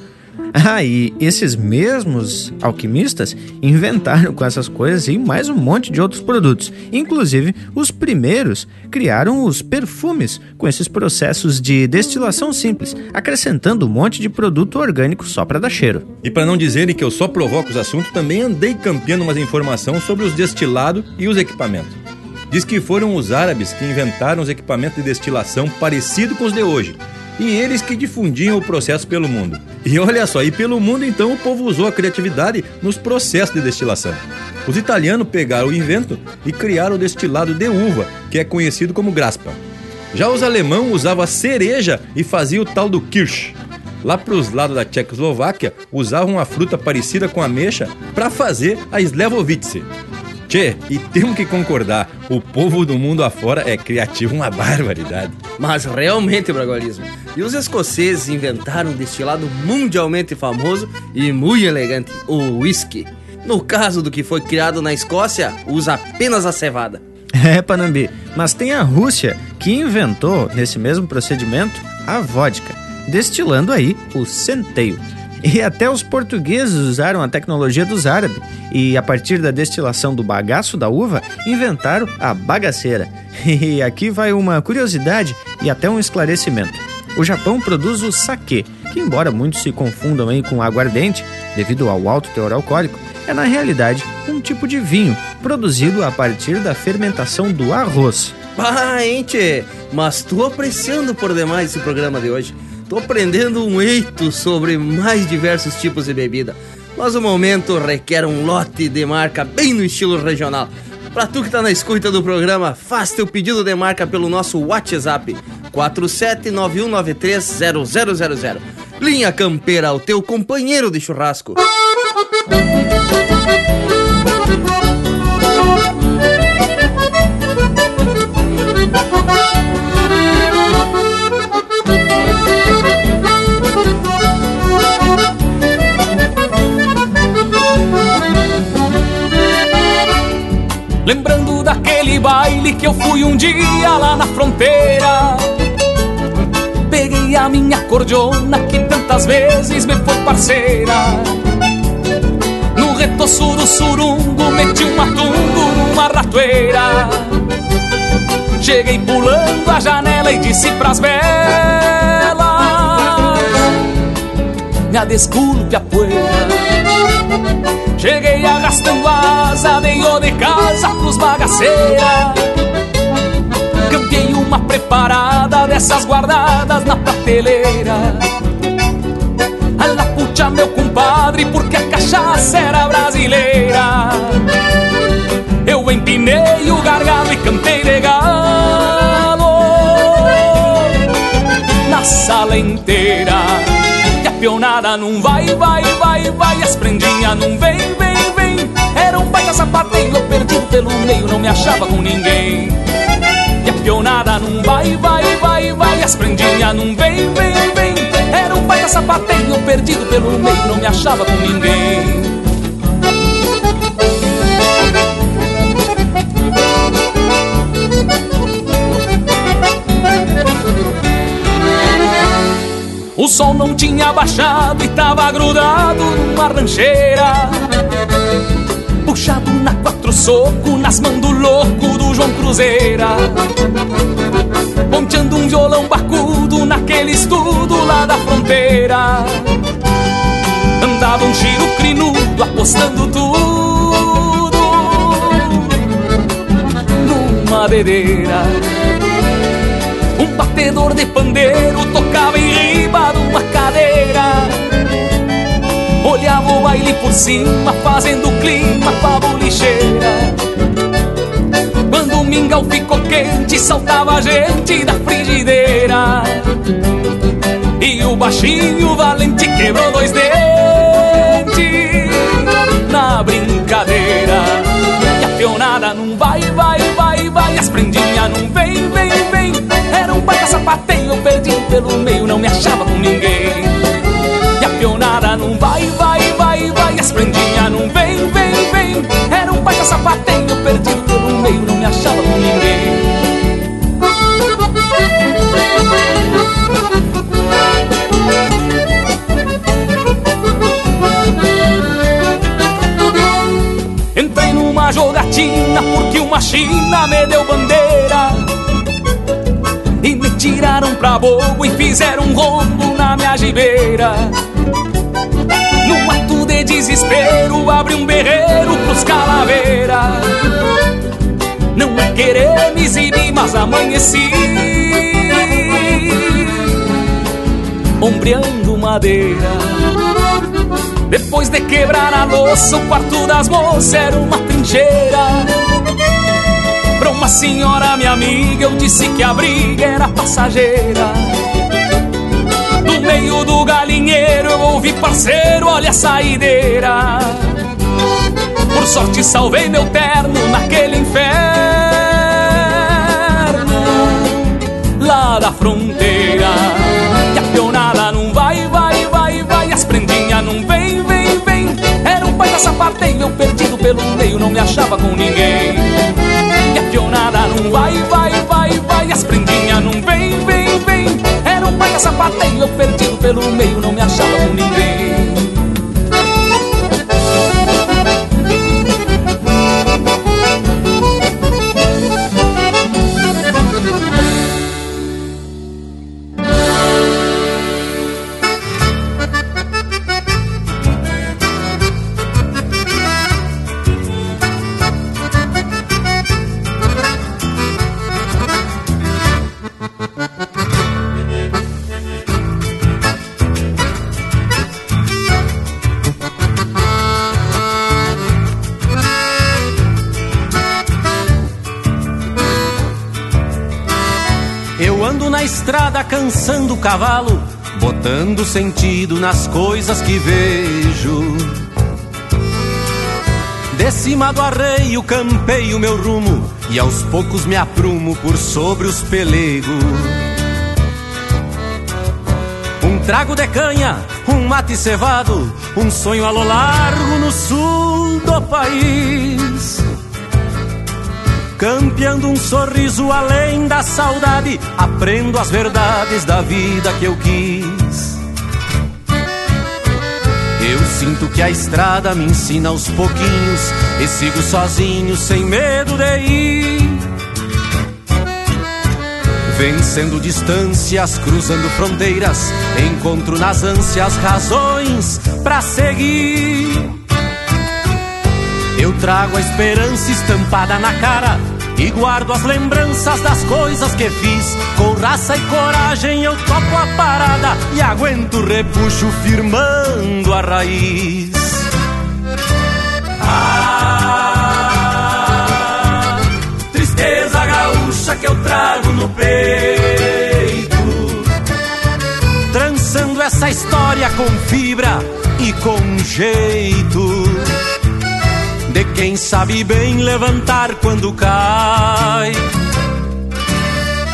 Ah, e esses mesmos alquimistas inventaram com essas coisas e mais um monte de outros produtos. Inclusive, os primeiros criaram os perfumes com esses processos de destilação simples, acrescentando um monte de produto orgânico só para dar cheiro. E para não dizerem que eu só provoco os assuntos, também andei campeando umas informações sobre os destilados e os equipamentos. Diz que foram os árabes que inventaram os equipamentos de destilação parecido com os de hoje e eles que difundiam o processo pelo mundo. E olha só, e pelo mundo então o povo usou a criatividade nos processos de destilação. Os italianos pegaram o invento e criaram o destilado de uva, que é conhecido como graspa. Já os alemães usavam a cereja e faziam o tal do kirsch. Lá para os lados da Tchecoslováquia, usavam uma fruta parecida com a ameixa para fazer a Slevovice. Tchê, e temos que concordar, o povo do mundo afora é criativo uma barbaridade. Mas realmente, Bragualismo. E os escoceses inventaram um destilado mundialmente famoso e muito elegante, o whisky. No caso do que foi criado na Escócia, usa apenas a cevada. É, Panambi, mas tem a Rússia que inventou, nesse mesmo procedimento, a vodka, destilando aí o centeio. E até os portugueses usaram a tecnologia dos árabes e, a partir da destilação do bagaço da uva, inventaram a bagaceira. E aqui vai uma curiosidade e até um esclarecimento. O Japão produz o sake, que embora muitos se confundam aí com aguardente, devido ao alto teor alcoólico, é na realidade um tipo de vinho produzido a partir da fermentação do arroz. Ah, hein, tchê? Mas tô apreciando por demais esse programa de hoje. Tô aprendendo um eito sobre mais diversos tipos de bebida. Mas o momento requer um lote de marca bem no estilo regional. Pra tu que tá na escuta do programa, faz teu pedido de marca pelo nosso WhatsApp 47991930000. Linha Campeira, o teu companheiro de churrasco. Lembrando daquele baile que eu fui um dia lá na fronteira. Peguei a minha cordiona que tantas vezes me foi parceira. No retoço do surungo meti um matungo numa ratoeira. Cheguei pulando a janela e disse pras velas: Me desculpe a poeira. Cheguei arrastando a asa, dei de casa pros bagaceira Cambiei uma preparada dessas guardadas na prateleira. Ala puxa meu compadre, porque a cachaça era brasileira. Eu empinei o gargalo e cantei de galo. Na sala inteira pionada num vai, vai, vai, vai As prendinhas num vem, vem, um baita sapateio, eu perdido pelo meio Não me achava com ninguém. E a pionada num vai, vai, vai, vai As prendinhas num vem, vem, vem. Era um baita sapateio, eu perdido pelo meio Não me achava com ninguém. O sol não tinha baixado e tava grudado numa rancheira Puxado na quatro soco, nas mãos do louco do João Cruzeira. Ponteando um violão bacudo naquele estudo lá da fronteira. Andava um giro crinudo apostando tudo Numa bebeira. Um batedor de pandeiro tocava em riba Olhava o baile por cima, fazendo clima pra bolicheira. Quando o mingau ficou quente, saltava a gente da frigideira. E o baixinho valente quebrou dois dentes Na brincadeira. E a peonada não vai, vai, vai, vai As prendinhas não vem, vem, vem. Era um baita sapateio, perdi pelo meio, não me achava com ninguém. As prendinhas não vem, vem, vem. Era um baita sapateio, eu perdi pelo meio, não me achava com ninguém. Entrei numa jogatina porque uma china me deu bandeira e me tiraram pra bobo e fizeram um rombo na minha gibeira desespero abri um berreiro pros calaveira Não é querer me exibir, mas amanheci Ombreando madeira. Depois de quebrar a louça, o quarto das moças era uma trincheira. Pra uma senhora, minha amiga, eu disse que a briga era passageira. Meio do galinheiro eu ouvi, parceiro, olha a saideira. Por sorte salvei meu terno naquele inferno lá da fronteira. E a peonada não vai, vai, vai, vai, as prendinhas não vem, vem, vem. Era um pai da sapateio, eu perdido pelo meio, não me achava com ninguém. E a pionada não vai, vai, vai, vai As prendinhas não vem, vem, vem Eu perdido pelo meio Não me achava com ninguém estrada cansando o cavalo, botando sentido nas coisas que vejo. De cima do arreio campei o meu rumo e aos poucos me aprumo por sobre os pelegos. Um trago de canha, um mate cevado, um sonho a lo largo no sul do país. Campeando um sorriso além da saudade, aprendo as verdades da vida que eu quis. Eu sinto que a estrada me ensina aos pouquinhos e sigo sozinho, sem medo de ir. Vencendo distâncias, cruzando fronteiras, encontro nas ânsias razões para seguir. Eu trago a esperança estampada na cara e guardo as lembranças das coisas que fiz. Com raça e coragem eu topo a parada e aguento o repuxo firmando a raiz. Ah, tristeza gaúcha que eu trago no peito. Trançando essa história com fibra e com jeito de quem sabe bem levantar quando cai.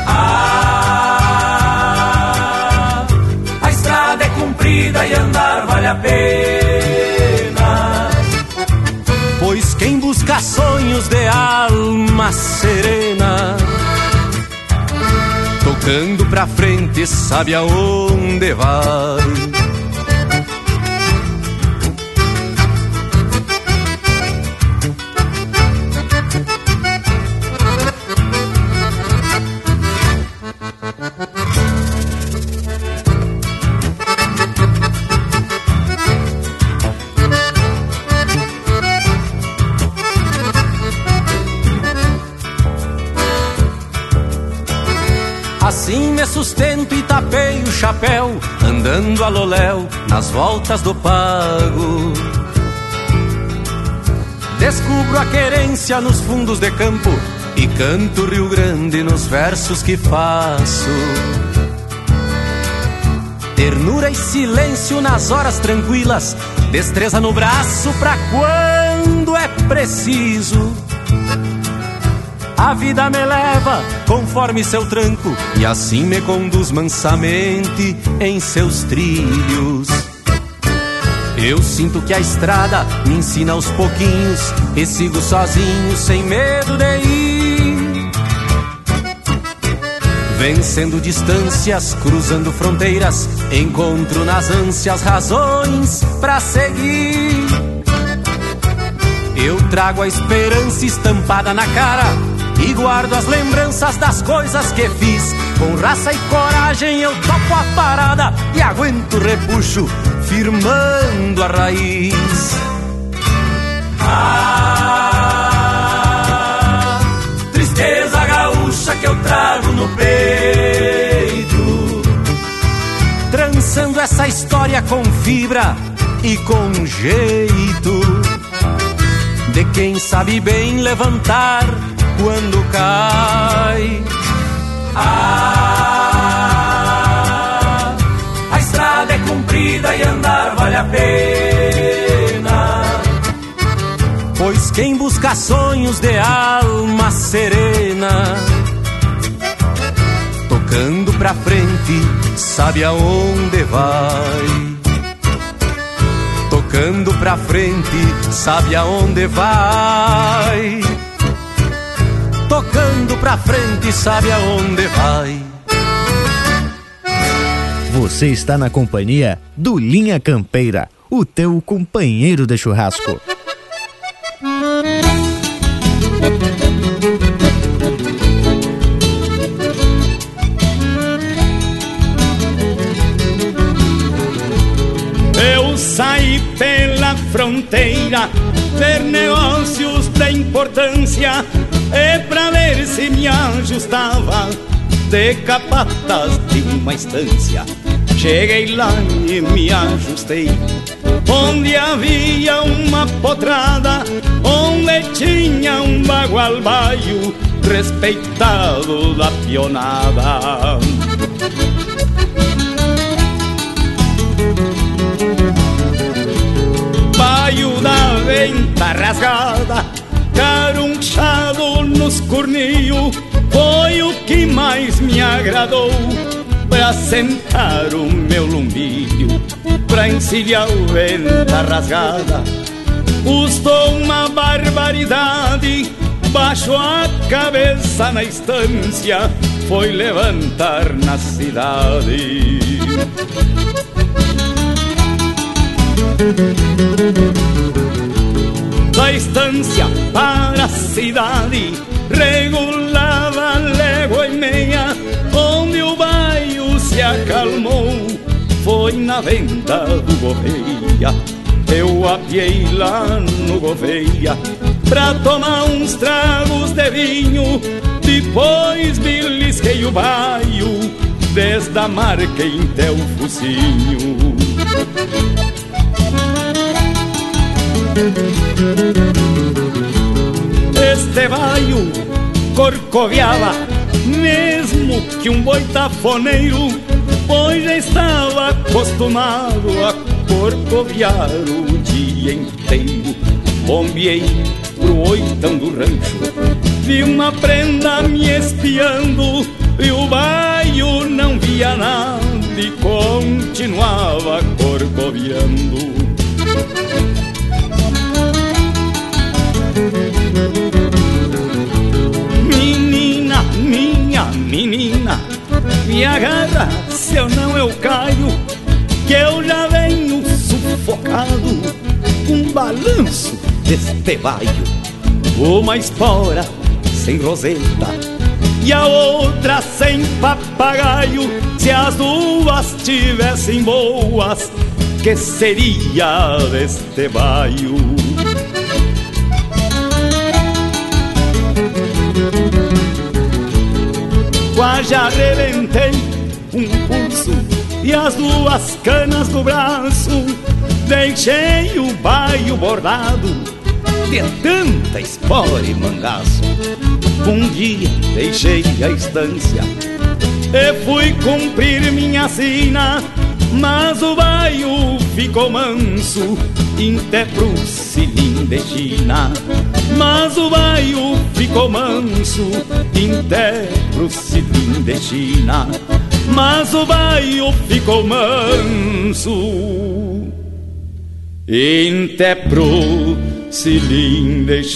Ah, a estrada é comprida e andar vale a pena. Pois quem busca sonhos de alma serena, tocando pra frente, sabe aonde vai. Sustento e tapei o chapéu, andando a loléu nas voltas do pago. Descubro a querência nos fundos de campo e canto Rio Grande nos versos que faço. Ternura e silêncio nas horas tranquilas, destreza no braço pra quando é preciso. A vida me leva conforme seu tranco e assim me conduz mansamente em seus trilhos. Eu sinto que a estrada me ensina aos pouquinhos e sigo sozinho sem medo de ir. Vencendo distâncias, cruzando fronteiras, encontro nas ânsias razões para seguir. Eu trago a esperança estampada na cara guardo as lembranças das coisas que fiz. Com raça e coragem eu topo a parada e aguento o repuxo, firmando a raiz. Ah, tristeza gaúcha que eu trago no peito, trançando essa história com fibra e com jeito de quem sabe bem levantar quando cai. Ah, a estrada é comprida e andar vale a pena. Pois quem busca sonhos de alma serena, tocando pra frente, sabe aonde vai. Tocando pra frente, sabe aonde vai pra frente, sabe aonde vai. Você está na companhia do Linha Campeira, o teu companheiro de churrasco. Eu saí pela fronteira, ver negócios de importância é pra ver se me ajustava de capatas de uma estância. Cheguei lá e me ajustei, onde havia uma potrada, onde tinha um bagual baio, respeitado da pionada. Baio da venta rasgada, carunchado nos corninhos, foi o que mais me agradou pra sentar o meu lumbinho, pra encilhar o venta rasgada. Custou uma barbaridade, baixou a cabeça na estância, foi levantar na cidade. Da estância para a cidade, regulava a légua e meia, onde o baio se acalmou, foi na venda do Gouveia. Eu apiei lá no Gouveia, pra tomar uns tragos de vinho, depois belisquei o baio, desde a marca até o focinho. Este baio corcoviava, mesmo que um boitafoneiro, pois já estava acostumado a corcoviar o dia inteiro. Bombiei pro oitão do rancho, vi uma prenda me espiando, e o baio não via nada e continuava corcoviando. Menina, minha menina, me agarra se eu não eu caio, que eu já venho sufocado com balanço deste baio. Uma espora sem roseta e a outra sem papagaio. Se as duas tivessem boas, que seria deste baio? Quase arrebentei um pulso e as duas canas do braço. Deixei o baio bordado de tanta espora e mangaço. Um dia deixei a estância e fui cumprir minha sina, mas o baio ficou manso, até pro cilindrina. Mas o baio ficou manso, até pro cilindrina. Mas o baio ficou manso, até pro cilindrina.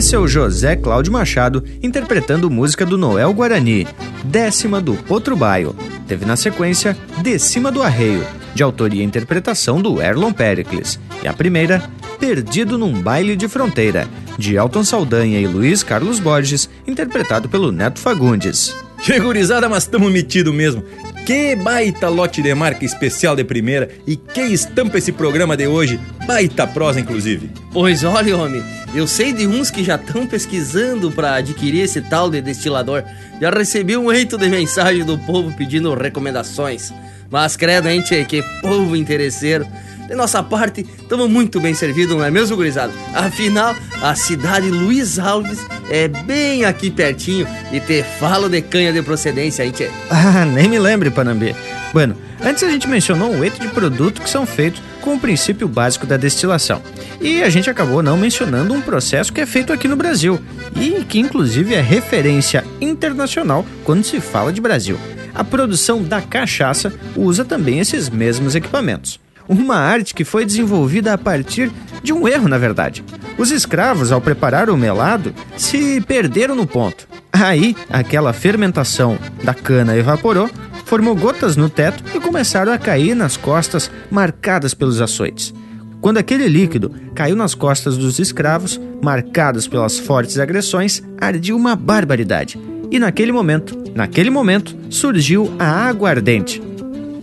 Esse é o José Cláudio Machado interpretando música do Noel Guarani, Décima do Potro Baio. Teve na sequência De Cima do Arreio, de autoria e interpretação do Erlon Pericles. E a primeira, Perdido num Baile de Fronteira, de Elton Saldanha e Luiz Carlos Borges, interpretado pelo Neto Fagundes. Chegurizada, mas tamo metido mesmo. Que baita lote de marca especial de primeira e que estampa esse programa de hoje. Baita prosa, inclusive. Pois olha, homem, eu sei de uns que já estão pesquisando para adquirir esse tal de destilador. Já recebi um eito de mensagem do povo pedindo recomendações. Mas credo, hein, tchê, que povo interesseiro. De nossa parte, estamos muito bem servidos, não é mesmo, gurizada? Afinal, a cidade Luiz Alves é bem aqui pertinho e te falo de canha de procedência, hein, tchê? Ah, nem me lembre, Panambi. Bueno, antes a gente mencionou um eito de produtos que são feitos com o princípio básico da destilação. E a gente acabou não mencionando um processo que é feito aqui no Brasil e que inclusive é referência internacional quando se fala de Brasil. A produção da cachaça usa também esses mesmos equipamentos. Uma arte que foi desenvolvida a partir de um erro, na verdade. Os escravos, ao preparar o melado, se perderam no ponto. Aí, aquela fermentação da cana evaporou, formou gotas no teto e começaram a cair nas costas marcadas pelos açoites. Quando aquele líquido caiu nas costas dos escravos, marcados pelas fortes agressões, ardia uma barbaridade. E naquele momento, naquele momento, surgiu a aguardente.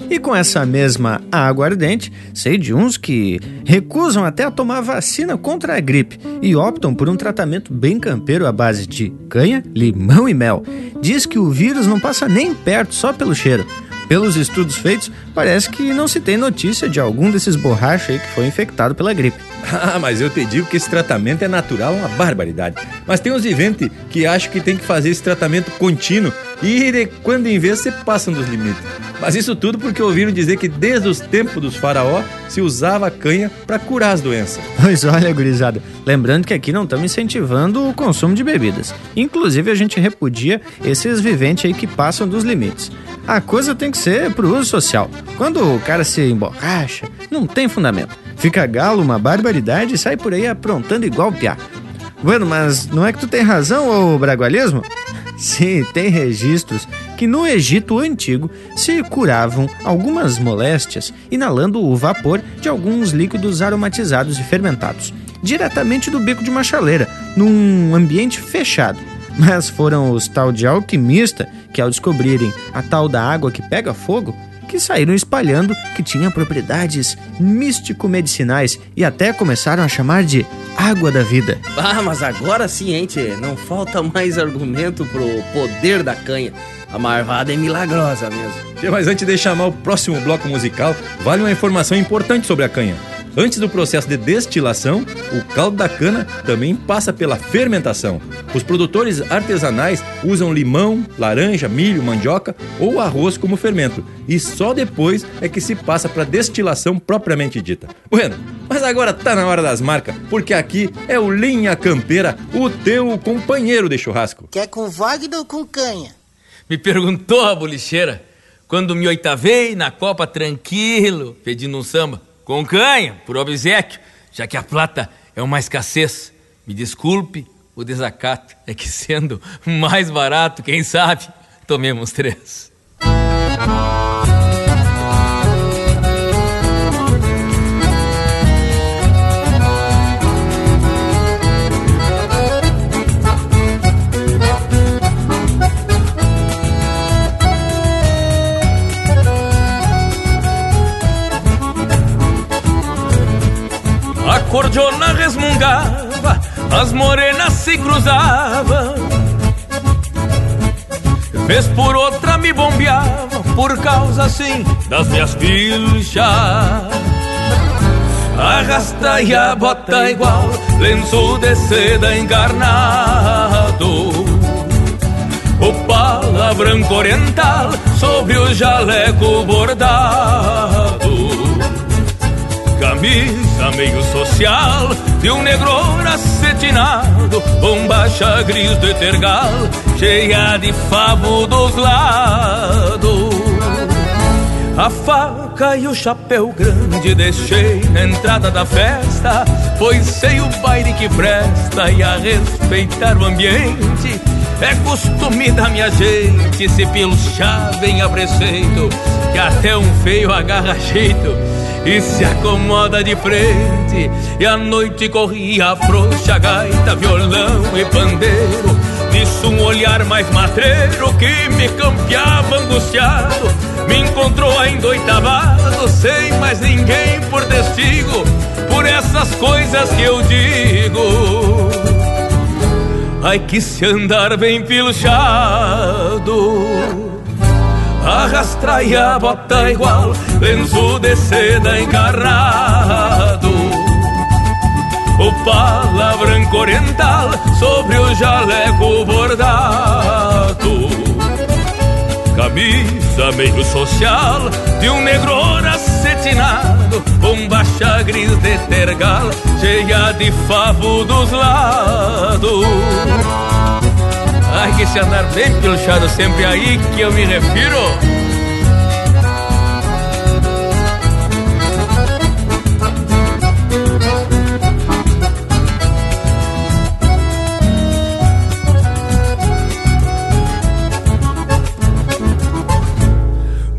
E com essa mesma água ardente, sei de uns que recusam até a tomar vacina contra a gripe e optam por um tratamento bem campeiro à base de canha, limão e mel. Diz que o vírus não passa nem perto só pelo cheiro. Pelos estudos feitos, parece que não se tem notícia de algum desses borrachos aí que foi infectado pela gripe. Ah, mas eu te digo que esse tratamento é natural, uma barbaridade. Mas tem uns viventes que acham que tem que fazer esse tratamento contínuo e de quando em vez se passam dos limites. Mas isso tudo porque ouviram dizer que desde os tempos dos faraó se usava a canha para curar as doenças. Pois olha, gurizada, lembrando que aqui não estamos incentivando o consumo de bebidas. Inclusive a gente repudia esses viventes aí que passam dos limites. A coisa tem que ser pro uso social. Quando o cara se emborracha, não tem fundamento. Fica galo, uma barbaridade e sai por aí aprontando igual piá. Bueno, mas não é que tu tem razão, ô bragualismo? Sim, tem registros que no Egito Antigo se curavam algumas moléstias inalando o vapor de alguns líquidos aromatizados e fermentados, diretamente do bico de uma chaleira, num ambiente fechado. Mas foram os tal de alquimista que, ao descobrirem a tal da água que pega fogo, que saíram espalhando que tinha propriedades místico-medicinais e até começaram a chamar de água da vida. Ah, mas agora sim, hein, tchê? Não falta mais argumento pro poder da canha. A marvada é milagrosa mesmo. Tchê, mas antes de chamar o próximo bloco musical, vale uma informação importante sobre a canha. Antes do processo de destilação, o caldo da cana também passa pela fermentação. Os produtores artesanais usam limão, laranja, milho, mandioca ou arroz como fermento, e só depois é que se passa para destilação propriamente dita. Bueno, mas agora tá na hora das marcas, porque aqui é o Linha Campeira, o teu companheiro de churrasco. Quer com Wagner ou com canha? Me perguntou a bolicheira quando me oitavei na copa tranquilo, pedindo um samba. Com canha, por obsequio, já que a plata é uma escassez. Me desculpe o desacato, é que sendo mais barato, quem sabe, tomemos três. Cordiona resmungava, as morenas se cruzavam. Vez por outra me bombeava, por causa assim das minhas pilchas. Arrasta e a bota igual, lenço de seda encarnado. O pala branco oriental sobre o jaleco bordado. Camisa meio social de um negro acetinado Bombacha gris de tergal Cheia de favo dos lados. A faca e o chapéu grande deixei na entrada da festa Pois sei o baile que presta e a respeitar o ambiente. É costume da minha gente se pilchar bem a preceito Que até um feio agarra jeito e se acomoda de frente. E a noite corria frouxa, gaita, violão e pandeiro. Nisso um olhar mais matreiro que me campeava angustiado. Me encontrou ainda oitavado, sem mais ninguém por testigo. Por essas coisas que eu digo. Ai que se andar bem pilchado Arrastra e a bota igual Lenço de seda encarnado O pala branco oriental Sobre o jaleco bordado. Camisa meio social De um negro acetinado Bombacha gris de tergal Cheia de favo dos lados Ai, que se andar bem pilchado sempre aí que eu me refiro.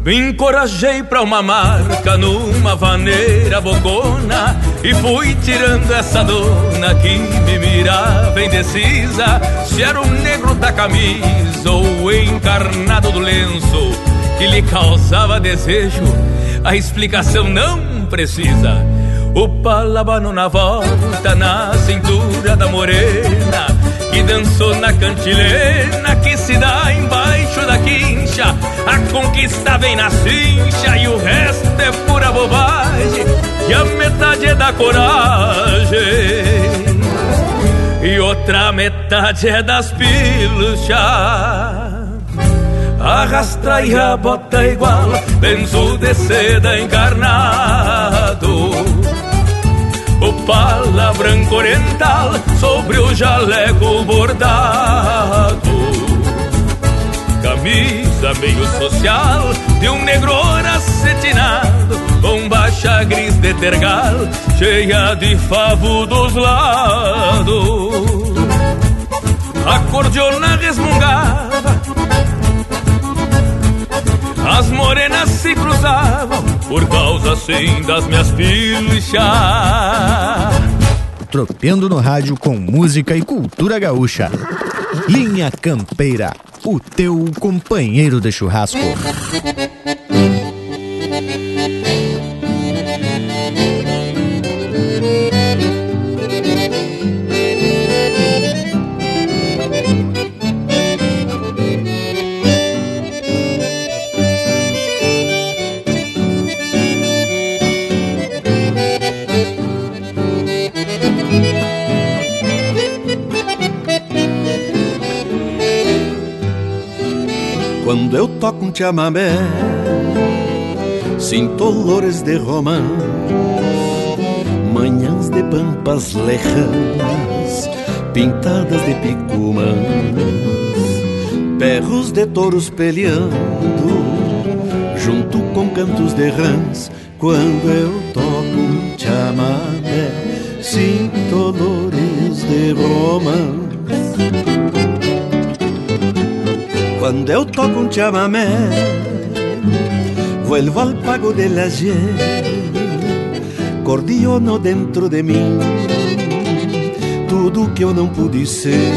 Me encorajei pra uma marca numa vaneira bocona E fui tirando essa dona que me mirava indecisa Se era o negro da camisa ou o encarnado do lenço Que lhe causava desejo A explicação não precisa O palabano na volta, na cintura da morena Que dançou na cantilena que se dá embaixo da quincha A conquista vem na cincha e o resto é pura bobagem E a metade é da coragem. E outra metade é das pilchas. Arrastra e a bota igual Benzo de seda encarnado pala branco oriental Sobre o jaleco bordado. Camisa meio social De um negro acetinado Com baixa gris de tergal Cheia de favo dos lados. Acordeona resmungava as morenas se cruzavam por causa assim das minhas pilchas. Tropeando no rádio com música e cultura gaúcha. Linha Campeira, o teu companheiro de churrasco. Quando eu toco um chamamé Sinto olores de romãs Manhãs de pampas lejanas Pintadas de picumãs Perros de touros peleando Junto com cantos de rãs Quando eu toco um chamamé Sinto olores de romãs Cuando eu toco un chamamé, vuelvo al pago del ayer, cordiono dentro de mim, tudo que eu não pude ser,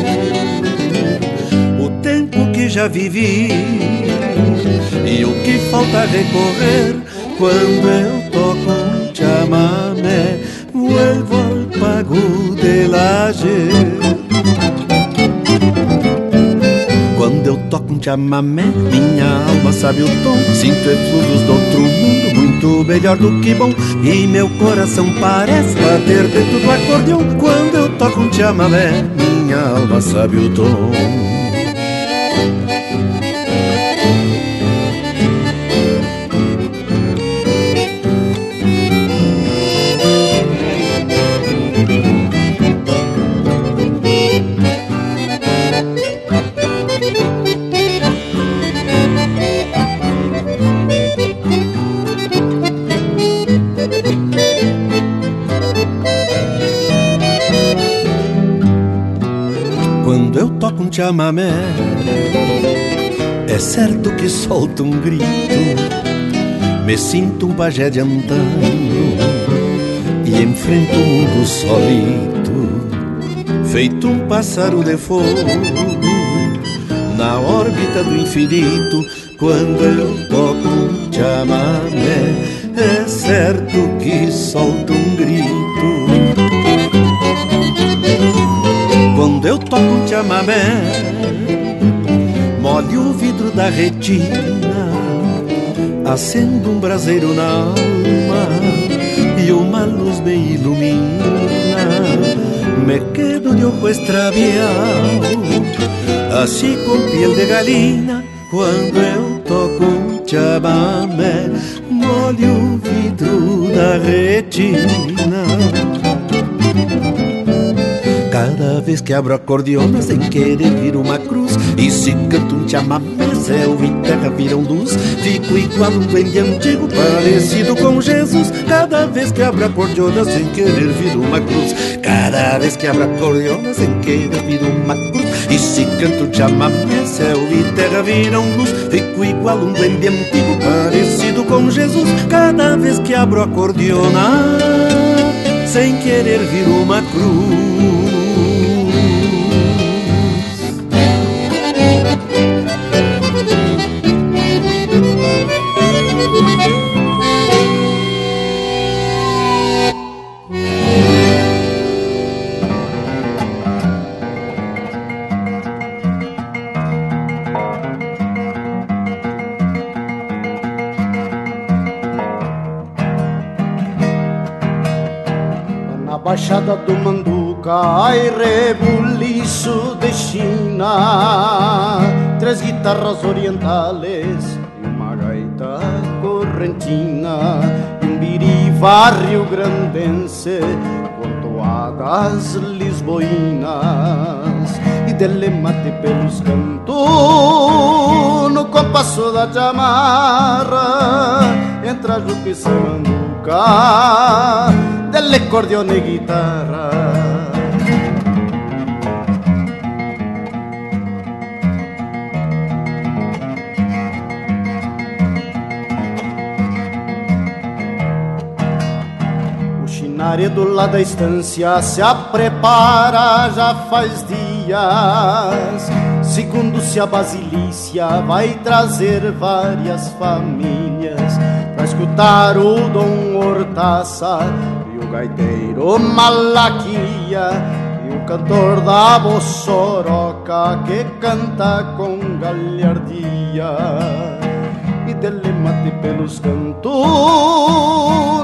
o tempo que já vivi e o que falta recorrer. Quando eu toco um chamamé, vuelvo al pago del. Um chamamé, minha alma sabe o tom. Sinto eflúvios do outro mundo, muito melhor do que bom. E meu coração parece bater dentro do acordeão. Quando eu toco um chamamé, minha alma sabe o tom. Chamamé, é certo que solto um grito. Me sinto um pajé de e enfrento o mundo solito, feito um pássaro de fogo na órbita do infinito. Quando eu toco um chamamé, é certo que solto um grito. Quando eu toco um chamamé, molho o vidro da retina, acendo um braseiro na alma e uma luz me ilumina. Me quedo de ojo extraviado, assim com piel de galina. Quando eu toco um chamamé, molho o vidro da retina. Cada vez que abro a cordiona sem querer vir uma cruz. E se canto um chamamé, céu e terra viram luz. Fico igual um duende antigo parecido com Jesus. Cada vez que abro a cordiona sem querer vir uma cruz. Cada vez que abro a cordiona sem querer vir uma cruz. E se canto um chamamé, céu e terra viram luz. Fico igual um duende antigo parecido com Jesus. Cada vez que abro a cordiona sem querer vir uma cruz Baixada do Manduca, ai rebuliço de China, três guitarras orientales e uma gaita correntina, e um biriva rio-grandense com toadas lisboinas. E dele mate pelos cantos no compasso da chamarra, entra Juca e Samanduca dell'accordione e chitarra. O chinaredo lá da estância se prepara já faz dias. Segundo se a basilícia vai trazer várias famílias para escutar o Dom Hortaça gaiteiro Malaquia e o cantor da Bossoroca que canta com galhardia. E dele mate pelos cantos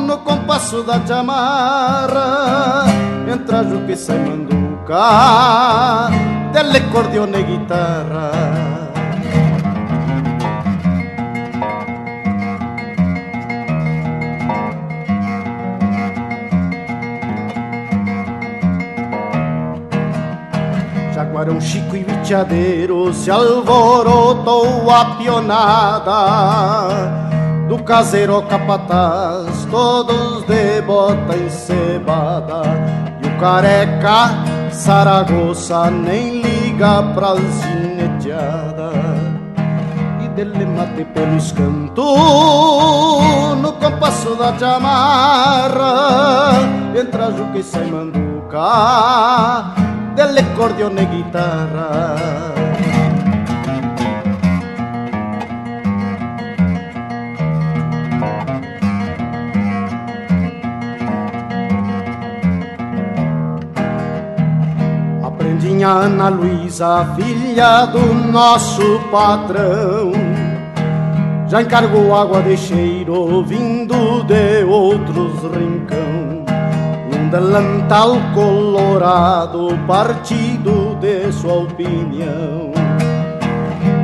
no compasso da chamarra entra Juque e manduca dele cordione e guitarra Jaguarão Chico e Viteadeiro se alvorotou a pionada. Do caseiro capataz, todos de bota encebada. E o careca Saragoça nem liga pras gineteadas. E dele mate pelos cantos no compasso da chamarra. Entra Juca e sai manduca dell'accordione e chitarra. Aprendi a Ana Luísa, filha do nosso patrão. Já encargou água de cheiro vindo de outros rincão delantal colorado, partido de sua opinião.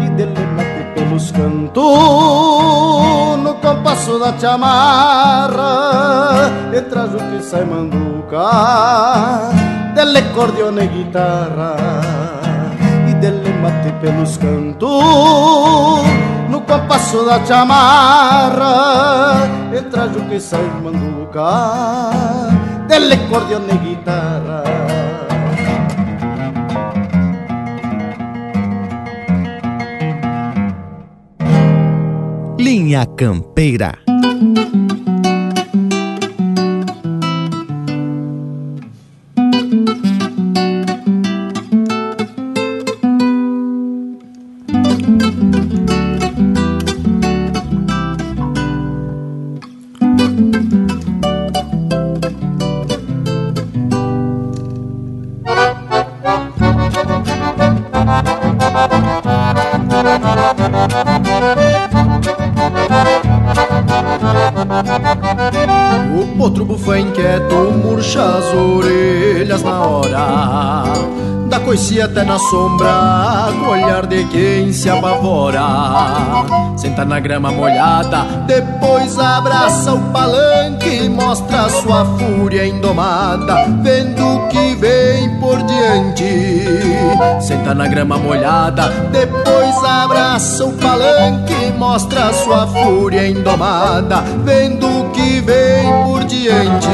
E dele mate pelos cantos, no compasso da chamarra, e traz o que sai manduca, dele cordione e guitarra. E dele mate pelos cantos, no compasso da chamarra, e traz o que sai manduca dell'accordione e chitarra. Linha Campeira. Se até na sombra com o olhar de quem se apavora. Senta na grama molhada, depois abraça o palanque e mostra sua fúria indomada, vendo que vem por diante. Senta na grama molhada, depois abraça o palanque mostra sua fúria indomada, vendo que vem por diante.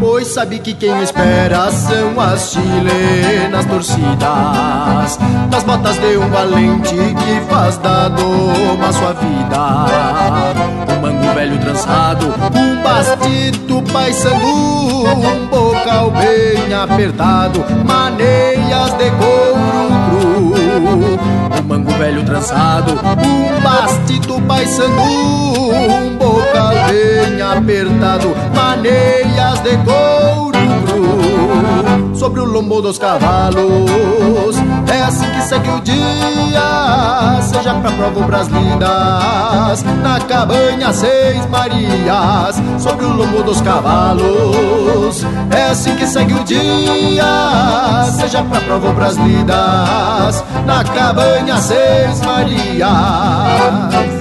Pois sabe que quem espera são as chilenas torcidas nas botas de um valente que faz da doma sua vida. Um mango velho trançado, um bastito paissandu, um bocal bem apertado, maneias de couro cru. Mango velho trançado, um bastito paissandu, um bocal bem apertado, maneias de couro cru. Sobre o lombo dos cavalos, é assim que segue o dia, seja pra prova pras lindas, na cabanha Seis Marias, sobre o lombo dos cavalos. É assim que segue o dia, seja pra prova pras lidas, na cabanha Seis Marias.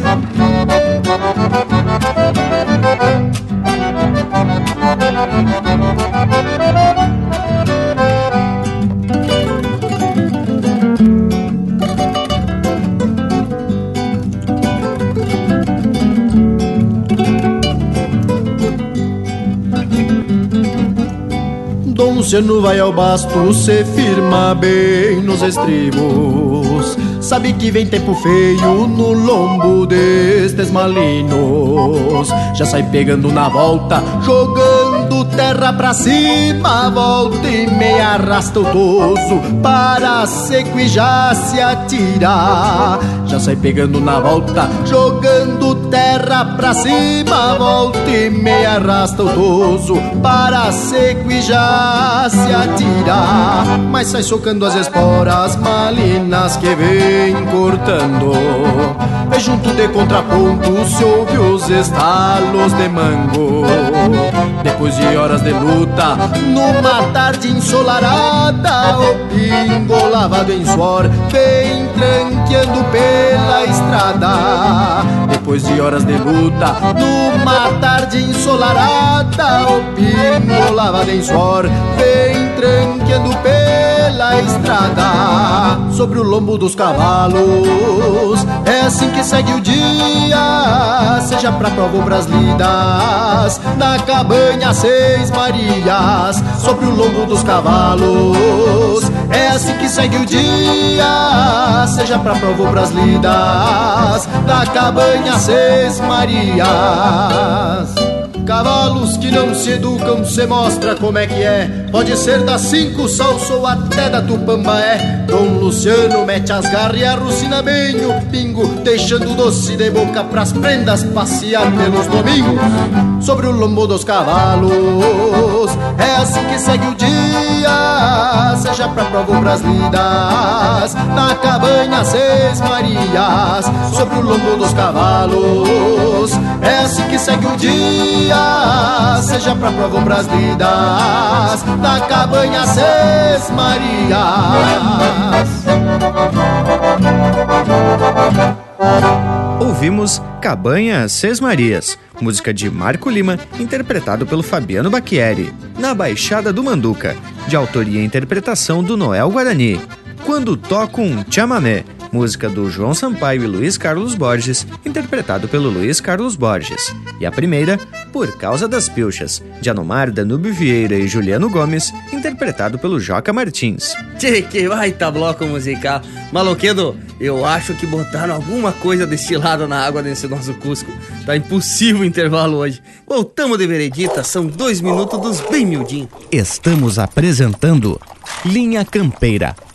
Dom Luciano vai ao basto, se firma bem nos estribos. Sabe que vem tempo feio no lombo destes malinos. Já sai pegando na volta, jogando terra pra cima. Volta e meia arrasta o toso para seco e já se atira. Já sai pegando na volta, jogando terra pra cima. Volta e meia arrasta o toso para seco e já se atira. Mas sai socando as esporas malinas que vem cortando. E junto de contraponto se ouve os estalos de mango. Depois de horas de luta, numa tarde ensolarada, o pingo lavado em suor vem tranqueando pela estrada. Depois de horas de luta, numa tarde ensolarada, o pingo lavado em suor vem tranqueando pela estrada. Sobre o lombo dos cavalos, é assim que segue o dia, seja pra prova ou pras lidas, na cabanha Seis Marias. Sobre o lombo dos cavalos, é assim que segue o dia, seja pra prova ou pras lidas, na cabanha Seis Marias. Cavalos que não se educam, se mostra como é que é. Pode ser da cinco salso ou até da tupambaé. Dom Luciano mete as garras e arrucina bem o pingo, deixando doce de boca pras prendas passear pelos domingos. Sobre o lombo dos cavalos, é assim que segue o dia, seja pra prova pras lidas. Na cabanha Seis Marias, sobre o lombo dos cavalos, é assim que segue o dia seja pra prova ou pras lidas, da cabanha Seis Marias. Ouvimos Cabanha Seis Marias, música de Marco Lima, interpretado pelo Fabiano Bacchieri, na Baixada do Manduca, de autoria e interpretação do Noel Guarani. Quando toco um chamamé, música do João Sampaio e Luiz Carlos Borges, interpretado pelo Luiz Carlos Borges. E a primeira, Por Causa das Pilchas, de Anomar Danúbio Vieira e Juliano Gomes, interpretado pelo Joca Martins. Tchê, que baita bloco musical. Maloquedo, eu acho que botaram alguma coisa destilada na água desse nosso Cusco. Tá impossível o intervalo hoje. Voltamos de veredita, são dois minutos dos bem miudinhos. Estamos apresentando Linha Campeira,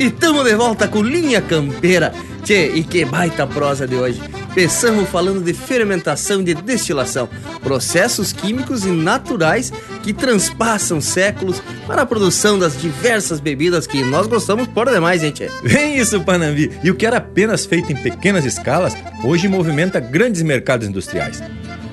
E tamo de volta com Linha Campeira. Tchê, e que baita prosa de hoje. Pensamos falando de fermentação e de destilação, processos químicos e naturais que transpassam séculos para a produção das diversas bebidas que nós gostamos por demais, tchê? Vem isso, Panambi! E o que era apenas feito em pequenas escalas, hoje movimenta grandes mercados industriais.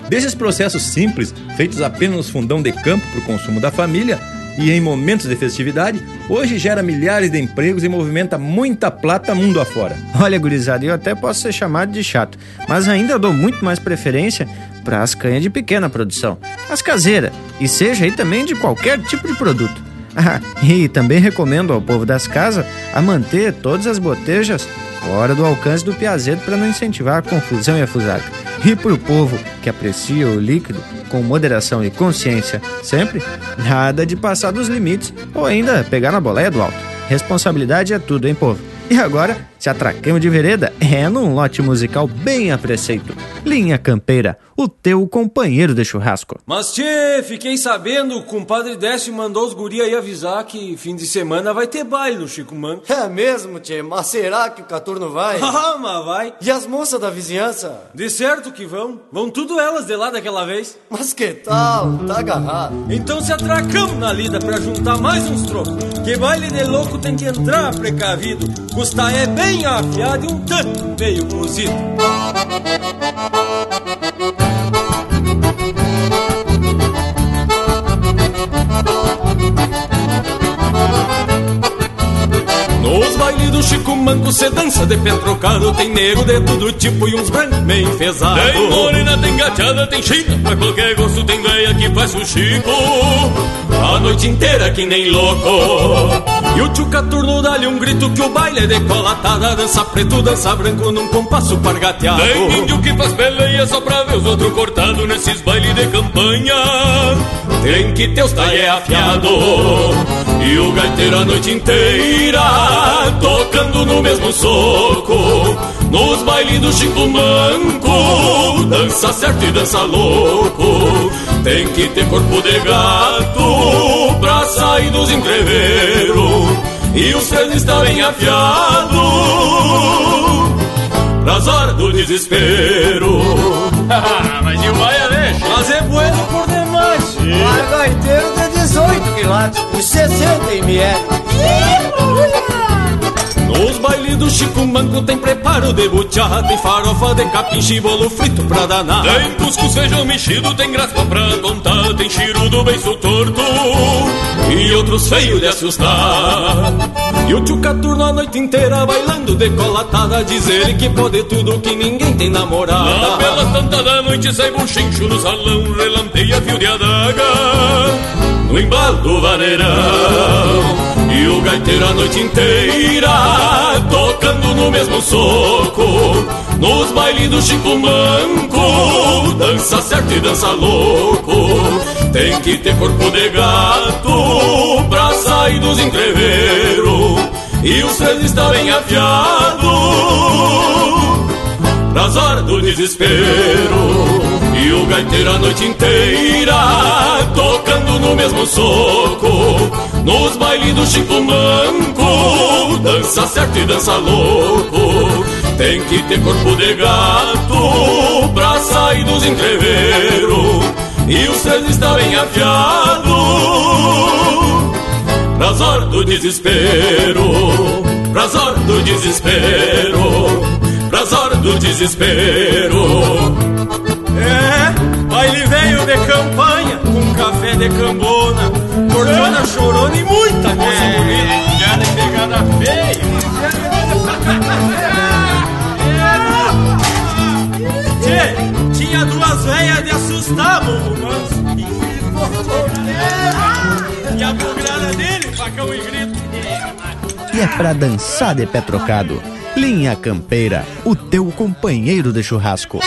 Desses processos simples, feitos apenas nos fundão de campo para o consumo da família, e em momentos de festividade, hoje gera milhares de empregos e movimenta muita plata mundo afora. Olha, gurizada, eu até posso ser chamado de chato, mas ainda dou muito mais preferência para as canhas de pequena produção, as caseiras, e seja aí também de qualquer tipo de produto. Ah, e também recomendo ao povo das casas a manter todas as botejas fora do alcance do piazedo para não incentivar a confusão e a fusaca. E para o povo que aprecia o líquido com moderação e consciência, sempre, nada de passar dos limites ou ainda pegar na boleia do alto. Responsabilidade é tudo, hein, povo? E agora, se atracamos de vereda, é num lote musical bem a preceito. Linha Campeira, o teu companheiro de churrasco. Mas tchê, fiquei sabendo, o compadre Décio mandou os guri aí avisar que fim de semana vai ter baile no Chico Manco. É mesmo, tchê, mas será que o Caturno vai? ah, mas vai. E as moças da vizinhança? De certo que vão. Vão tudo elas de lá daquela vez. Mas que tal? Tá agarrado. Então se atracamos na lida pra juntar mais uns trocos. Que baile de louco tem que entrar precavido. Custa é bem afiado e um tanto meio cozido. Nos bailes do Chico Manco cê dança de pé trocado Tem nego de todo tipo e uns brancos meio enfesados Tem morena, tem gateada, tem china Pra qualquer gosto tem velha que faz o Chico. A noite inteira que nem louco. E o tio Caturno dá-lhe um grito que o baile é decolatada Dança preto, dança branco num compasso pargateado. Tem índio que faz peleia só pra ver os outros cortados Nesses bailes de campanha. Tem que ter os taie afiado E o gaiteiro a noite inteira Tocando no mesmo soco Nos bailes do Chico Manco Dança certo e dança louco. Tem que ter corpo de gato Pra sair dos entreveiros E os três estão bem afiados Pras horas do desespero. Mas e o baia deixa? Mas é bueno por demais. 18 quilates E 60 ml Nos bailes do Chico Manco tem preparo de buchá Tem farofa de capim, bolo frito pra danar. Tem cuscuz, feijão mexido, tem graspa pra contar Tem chirudo bem torto e outros feios de assustar. E o tio Caturno a noite inteira bailando decolatada Diz ele que pode tudo, que ninguém tem namorada. Na bela tanta da noite sai buchincho no salão Relampeia fio de adaga no embalo vaneirão. E o gaiteiro a noite inteira Tocando no mesmo soco Nos bailes do Chico Manco Dança certo e dança louco. Tem que ter corpo de gato Pra sair dos entreveiros E os três estão bem afiados Pras horas do desespero E o gaiteiro a noite inteira Tocando no mesmo soco Nos bailes do Chico Manco Dança certo e dança louco. Tem que ter corpo de gato Pra sair dos entreveiros E os três estão bem afiados. Pras horas do desespero Pras horas do desespero Pras horas do desespero de campanha Com café de cambona Cordiona chorona e muita coisa É. bonita Piada e pegada feia Tchê, tinha duas velhas de assustar, bobo E a bugrada dele, facão e grito E é pra dançar de pé trocado. Linha Campeira, o teu companheiro de churrasco.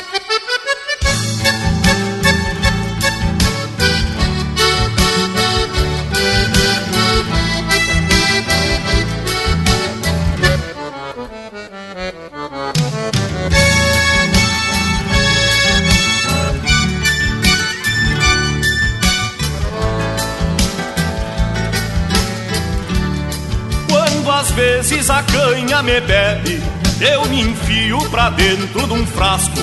Me bebe, eu me enfio pra dentro de um frasco,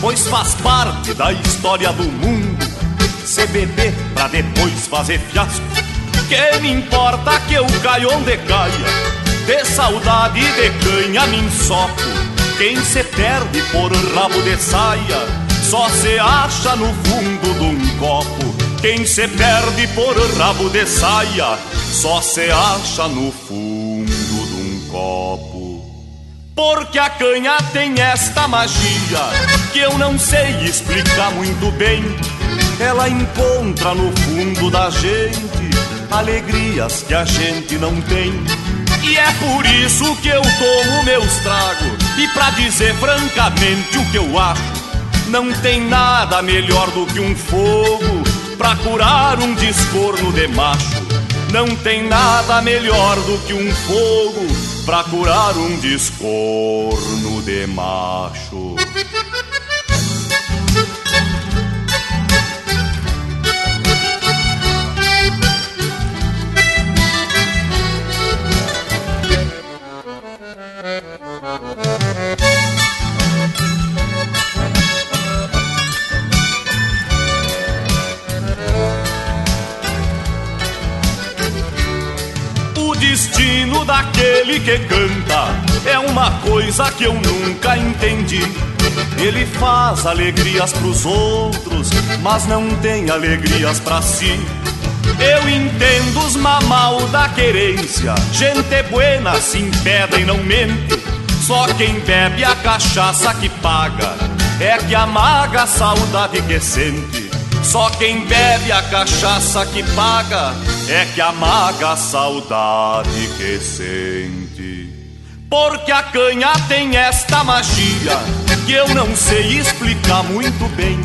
pois faz parte da história do mundo. Se beber pra depois fazer fiasco, que me importa que eu caia onde caia, de saudade de canha me ensoco. Quem se perde por rabo de saia, só se acha no fundo de um copo. Quem se perde por rabo de saia, só se acha no fundo. Porque a canha tem esta magia que eu não sei explicar muito bem. Ela encontra no fundo da gente alegrias que a gente não tem. E é por isso que eu tomo meus tragos. E pra dizer francamente o que eu acho, não tem nada melhor do que um fogo pra curar um descorno de macho. Não tem nada melhor do que um fogo pra curar um descorno de macho. Daquele que canta é uma coisa que eu nunca entendi. Ele faz alegrias pros outros, mas não tem alegrias pra si. Eu entendo os mamal da querência, gente buena se impede e não mente. Só quem bebe a cachaça que paga é que amaga a saudade que sente. Só quem bebe a cachaça que paga é que amaga a saudade que sente. Porque a canha tem esta magia que eu não sei explicar muito bem.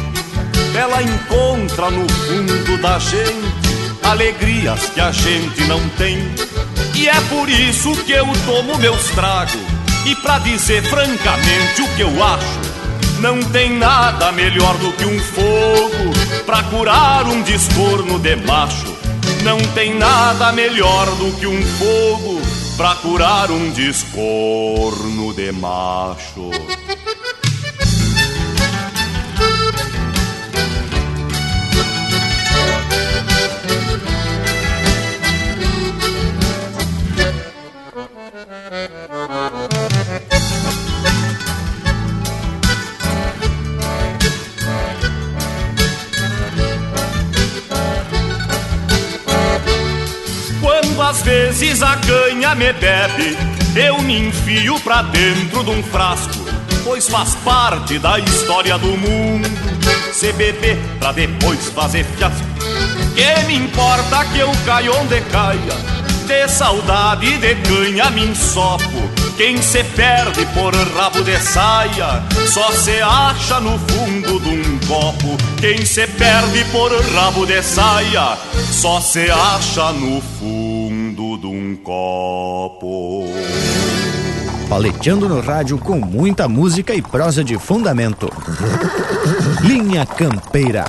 Ela encontra no fundo da gente alegrias que a gente não tem. E é por isso que eu tomo meus tragos. E pra dizer francamente o que eu acho, não tem nada melhor do que um fogo pra curar um descorno de macho. Não tem nada melhor do que um fogo pra curar um descorno de macho. Às vezes a canha me bebe, eu me enfio pra dentro de um frasco, pois faz parte da história do mundo. Se beber pra depois fazer fiasco, que me importa que eu caia onde caia? De saudade de canha me ensopo. Quem se perde por rabo de saia só se acha no fundo de um copo. Quem se perde por rabo de saia só se acha no fundo copo. Paleteando no rádio com muita música e prosa de fundamento. Linha Campeira.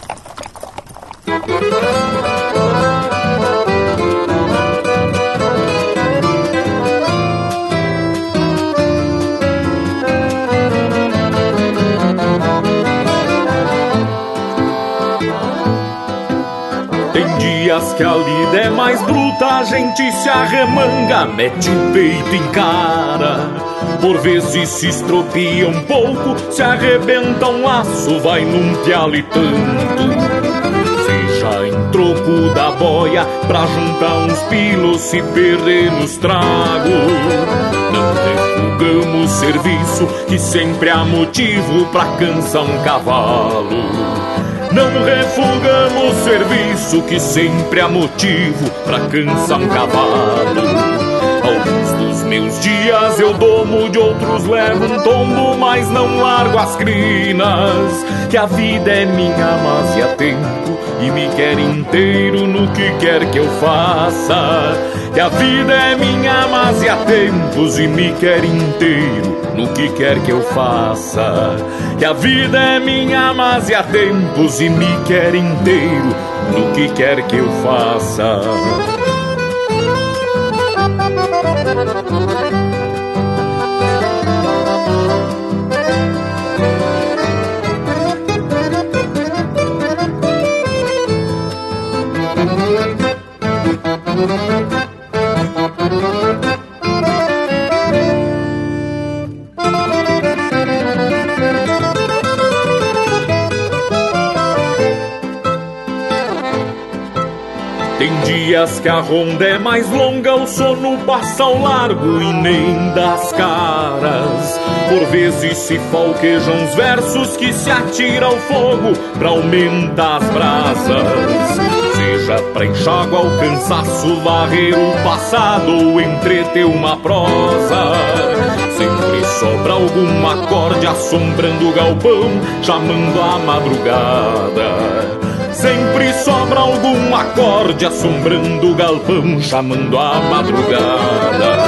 Dias que a lida é mais bruta, a gente se arremanga, mete o peito em cara. Por vezes se estropia um pouco, se arrebenta um laço, vai num pialo e tanto. Seja em troco da boia, pra juntar uns pilos, se perder nos tragos. Não refugamos serviço, que sempre há motivo pra cansar um cavalo. Não refugamos serviço que sempre há motivo pra cansar um cavalo. Alguns dos meus dias eu domo, de outros levo um tombo, mas não largo as crinas. Que a vida é minha, mas e há tempo e me quer inteiro no que quer que eu faça. Que a vida é minha, mas e há tempos e me quer inteiro no que quer que eu faça. Que a vida é minha, mas e há tempos e me quer inteiro no que quer que eu faça. Dias que a ronda é mais longa, o sono passa ao largo e nem das caras. Por vezes se falquejam os versos que se atira ao fogo pra aumentar as brasas. Seja pra enxágua o cansaço, varrer o passado ou entreter uma prosa. Sempre sobra algum acorde assombrando o galpão, chamando a madrugada. Sempre sobra algum acorde assombrando o galpão, chamando a madrugada.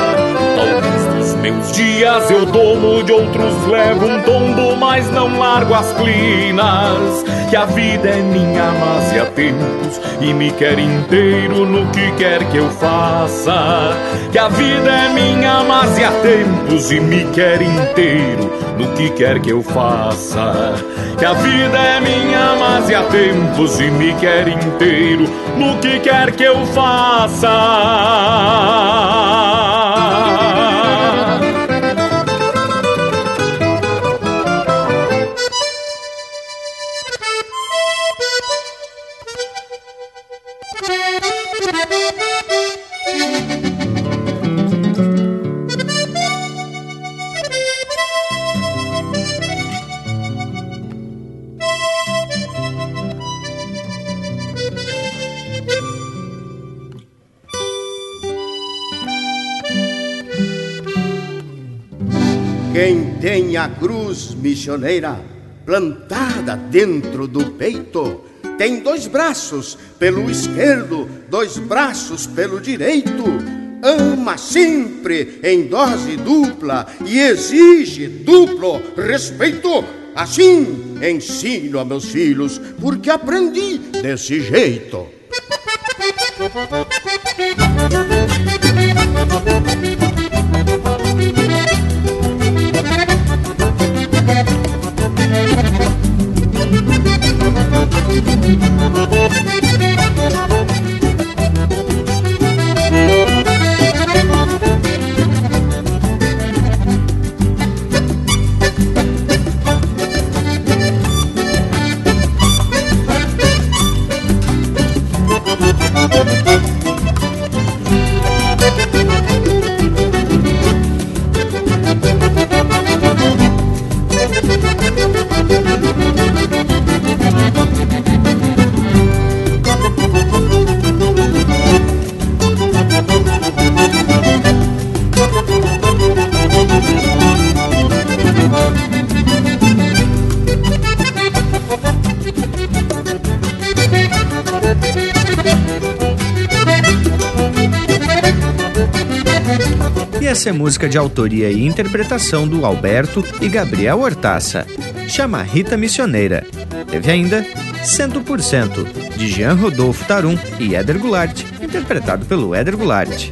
Meus dias eu tomo de outros, levo um tombo, mas não largo as clinas. Que a vida é minha, mas há tempos e me quer inteiro no que quer que eu faça. Que a vida é minha, mas há tempos e me quer inteiro no que quer que eu faça. Que a vida é minha, mas há tempos e me quer inteiro no que quer que eu faça. Quem tem a cruz missioneira plantada dentro do peito, tem dois braços pelo esquerdo, dois braços pelo direito. Ama sempre em dose dupla e exige duplo respeito. Assim ensino a meus filhos, porque aprendi desse jeito. E essa é música de autoria e interpretação do Alberto e Gabriel Hortaça. Chama Rita Missioneira. Teve ainda 100% de Jean Rodolfo Tarum e Éder Goulart, interpretado pelo Éder Goulart.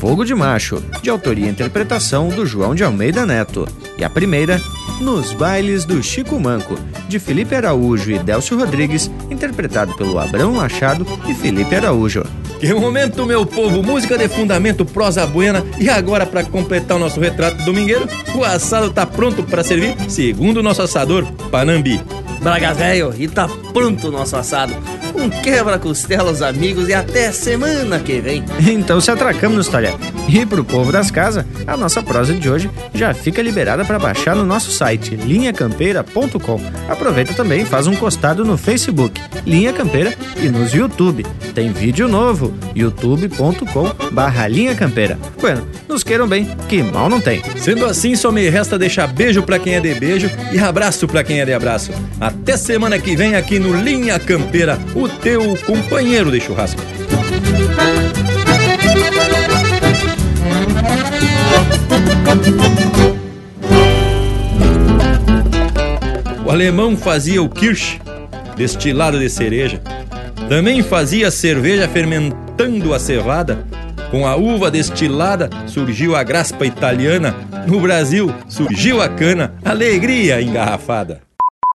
Fogo de Macho, de autoria e interpretação do João de Almeida Neto. E a primeira, Nos Bailes do Chico Manco, de Felipe Araújo e Délcio Rodrigues, interpretado pelo Abrão Machado e Felipe Araújo. Que momento, meu povo! Música de fundamento, prosa buena. E agora, para completar o nosso retrato domingueiro, o assado tá pronto para servir, segundo o nosso assador, Panambi. Bragas velho, e tá pronto o nosso assado. Um quebra-costela aos amigos e até semana que vem. Então se atracamos no História. E pro povo das casas, a nossa prosa de hoje já fica liberada para baixar no nosso site linhacampeira.com. Aproveita também e faz um costado no Facebook, Linha Campeira, e nos YouTube. Tem vídeo novo, youtube.com barra Linha Campeira. Bueno, nos queiram bem, que mal não tem. Sendo assim, só me resta deixar beijo pra quem é de beijo e abraço pra quem é de abraço. Até semana que vem aqui no Linha Campeira, o teu companheiro de churrasco. O alemão fazia o Kirsch, destilado de cereja. Também fazia cerveja fermentando a cevada. Com a uva destilada surgiu a graspa italiana. No Brasil surgiu a cana, alegria engarrafada.